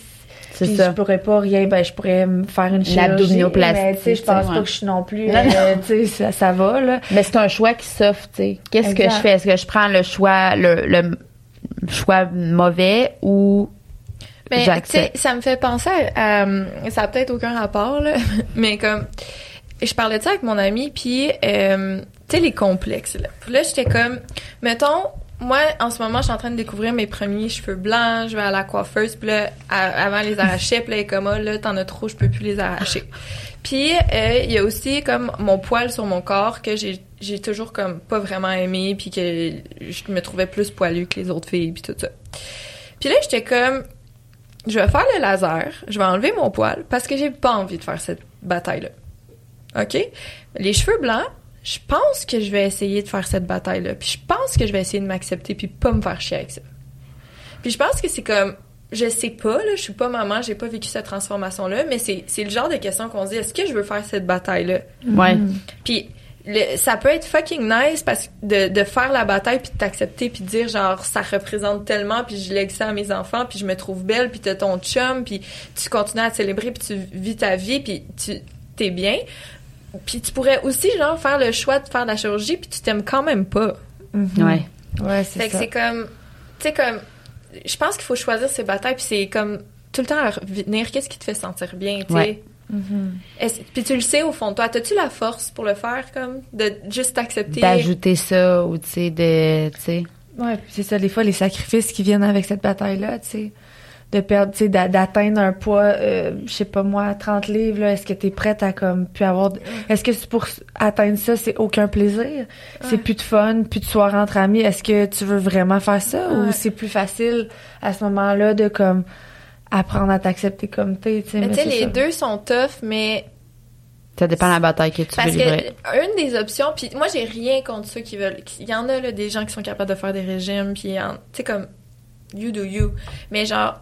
c'est puis ça. je pourrais pas rien, ben je pourrais me faire une chirurgie. Mais tu sais, je pense pas que je suis non plus. Non, euh, tu sais, ça, ça va là. Mais c'est un choix qui s'offre, tu sais. Qu'est-ce que je fais? Est-ce que je prends le choix, le, le choix mauvais ou Mais tu sais, j'accepte? ça me fait penser à, à- ça a peut-être aucun rapport là, mais comme je parlais de ça avec mon ami puis euh, tu sais les complexes là. Puis là j'étais comme mettons moi en ce moment je suis en train de découvrir mes premiers cheveux blancs, je vais à la coiffeuse puis là avant les arracher puis là comme Ah, là t'en as trop, je peux plus les arracher. Puis euh, il y a aussi comme mon poil sur mon corps que j'ai j'ai toujours comme pas vraiment aimé puis que je me trouvais plus poilu que les autres filles puis tout ça. Puis là j'étais comme je vais faire le laser, je vais enlever mon poil parce que j'ai pas envie de faire cette bataille-là. OK? Les cheveux blancs, je pense que je vais essayer de faire cette bataille-là. Puis je pense que je vais essayer de m'accepter puis pas me faire chier avec ça. Puis je pense que c'est comme je sais pas là, je suis pas maman, j'ai pas vécu cette transformation là, mais c'est c'est le genre de question qu'on se dit est-ce que je veux faire cette bataille là Ouais. puis le- ça peut être fucking nice parce que de, de faire la bataille puis de t'accepter puis de dire genre ça représente tellement puis je lègue ça à mes enfants puis je me trouve belle puis t'as ton chum puis tu continues à te célébrer puis tu vis ta vie puis tu t'es bien puis tu pourrais aussi genre faire le choix de faire de la chirurgie puis tu t'aimes quand même pas Ouais. Ouais, fait c'est que ça. c'est comme tu sais comme je pense qu'il faut choisir ses batailles puis c'est comme tout le temps à revenir qu'est-ce qui te fait sentir bien tu sais? Ouais. Est-ce- Puis tu le sais au fond de toi. T'as-tu la force pour le faire, comme, de juste t'accepter? D'ajouter ça ou, tu sais, de, tu sais? Ouais, puis c'est ça, des fois, les sacrifices qui viennent avec cette bataille-là, tu sais, de perdre, tu sais, d'a- d'atteindre un poids, euh, je sais pas moi, 30 livres, là, est-ce que t'es prête à, comme, puis avoir, de- est-ce que c'est pour atteindre ça, c'est aucun plaisir? C'est plus de fun, plus de soirée entre amis, est-ce que tu veux vraiment faire ça? Ou c'est plus facile, à ce moment-là, de, comme, apprendre à t'accepter comme t'es, tu sais, Mais mais tu sais, les ça. deux sont tough, mais Ça dépend de la bataille que tu parce veux que une des options, puis moi j'ai rien contre ceux qui veulent. Il y en a là, des gens qui sont capables de faire des régimes, puis en- tu sais comme you do you. Mais genre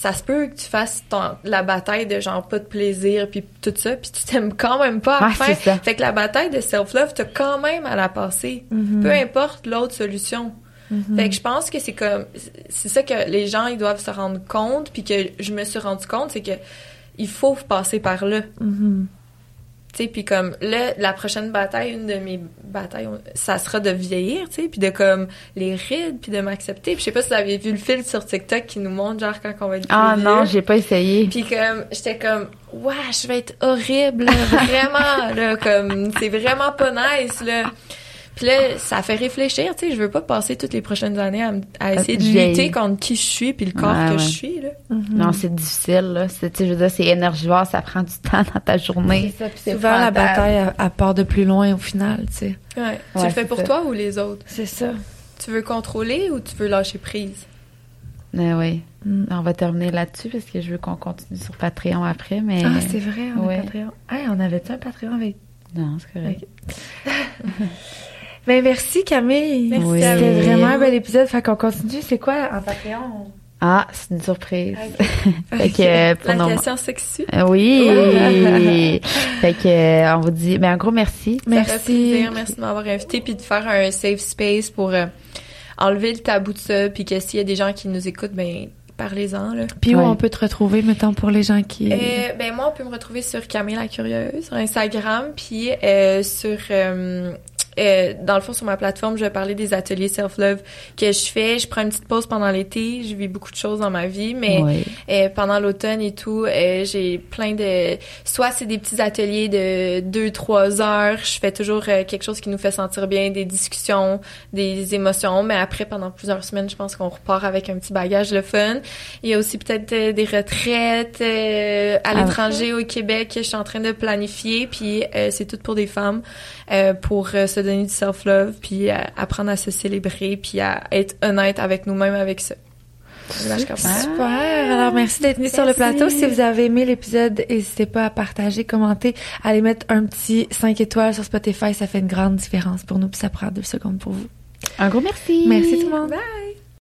ça se peut que tu fasses ton, la bataille de genre pas de plaisir puis tout ça, puis tu t'aimes quand même pas à la Ouais, fin. Fait que la bataille de self-love, t'as quand même à la passer. Mhm. Peu importe l'autre solution. Fait que je pense que c'est comme c'est ça que les gens ils doivent se rendre compte puis que je me suis rendu compte c'est que il faut passer par là. Mhm. Tu sais puis comme là la prochaine bataille une de mes batailles ça sera de vieillir, tu sais puis de comme les rides puis de m'accepter. Puis je sais pas si vous avez vu le fil sur TikTok qui nous montre genre quand on va être Ah non, vieux. j'ai pas essayé. Puis comme j'étais comme ouais, je vais être horrible, là, vraiment là comme c'est vraiment pas nice là. Puis là, ça fait réfléchir, tu sais, je veux pas passer toutes les prochaines années à, à essayer de lutter contre qui je suis puis le corps Ouais, que ouais. je suis là. Non, c'est difficile, là. C'est, je veux dire, c'est énergivore, ça prend du temps dans ta journée. C'est ça, puis souvent, la bataille, elle, elle part de plus loin, au final, tu sais. Ouais. tu Ouais, le fais pour ça. toi ou les autres? C'est ça. Tu veux contrôler ou tu veux lâcher prise? Mais oui. Mm. On va terminer là-dessus parce que je veux qu'on continue sur Patreon après, mais. Ah, c'est vrai, on Ouais. a Patreon. Hey, on avait-tu un Patreon avec... Non, c'est correct. Ben, merci, Camille. Merci Oui. C'était vraiment un bel épisode. Fait qu'on continue. C'est quoi, en Patreon? Ah, c'est une surprise. fait que, euh, pour La nos- question sexy. Euh, Oui! fait que, euh, on vous dit, ben, un gros merci. Ça fait Merci. plaisir, merci de m'avoir invité puis de faire un safe space pour euh, enlever le tabou de ça puis que s'il y a des gens qui nous écoutent ben parlez-en là. Puis où Ouais. on peut te retrouver, mettons, pour les gens qui... Euh, ben moi, on peut me retrouver sur Camille la Curieuse, sur Instagram, puis euh, sur... euh, dans le fond, sur ma plateforme, je vais parler des ateliers self-love que je fais. Je prends une petite pause pendant l'été. Je vis beaucoup de choses dans ma vie, mais Oui. euh, pendant l'automne et tout, euh, j'ai plein de... Soit c'est des petits ateliers de deux, trois heures. Je fais toujours euh, quelque chose qui nous fait sentir bien, des discussions, des émotions. Mais après, pendant plusieurs semaines, je pense qu'on repart avec un petit bagage le fun. Il y a aussi peut-être euh, des retraites euh, à Ah, l'étranger, au Québec, que je suis en train de planifier. Puis euh, c'est tout pour des femmes, euh, pour euh, se donner du self-love, puis euh, apprendre à se célébrer, puis à être honnête avec nous-mêmes avec ça. Super. Alors, merci d'être venu sur le plateau. Si vous avez aimé l'épisode, n'hésitez pas à partager, commenter, aller mettre un petit 5 étoiles sur Spotify. Ça fait une grande différence pour nous, puis ça prend deux secondes pour vous. Un gros merci. Merci tout le monde. Bye!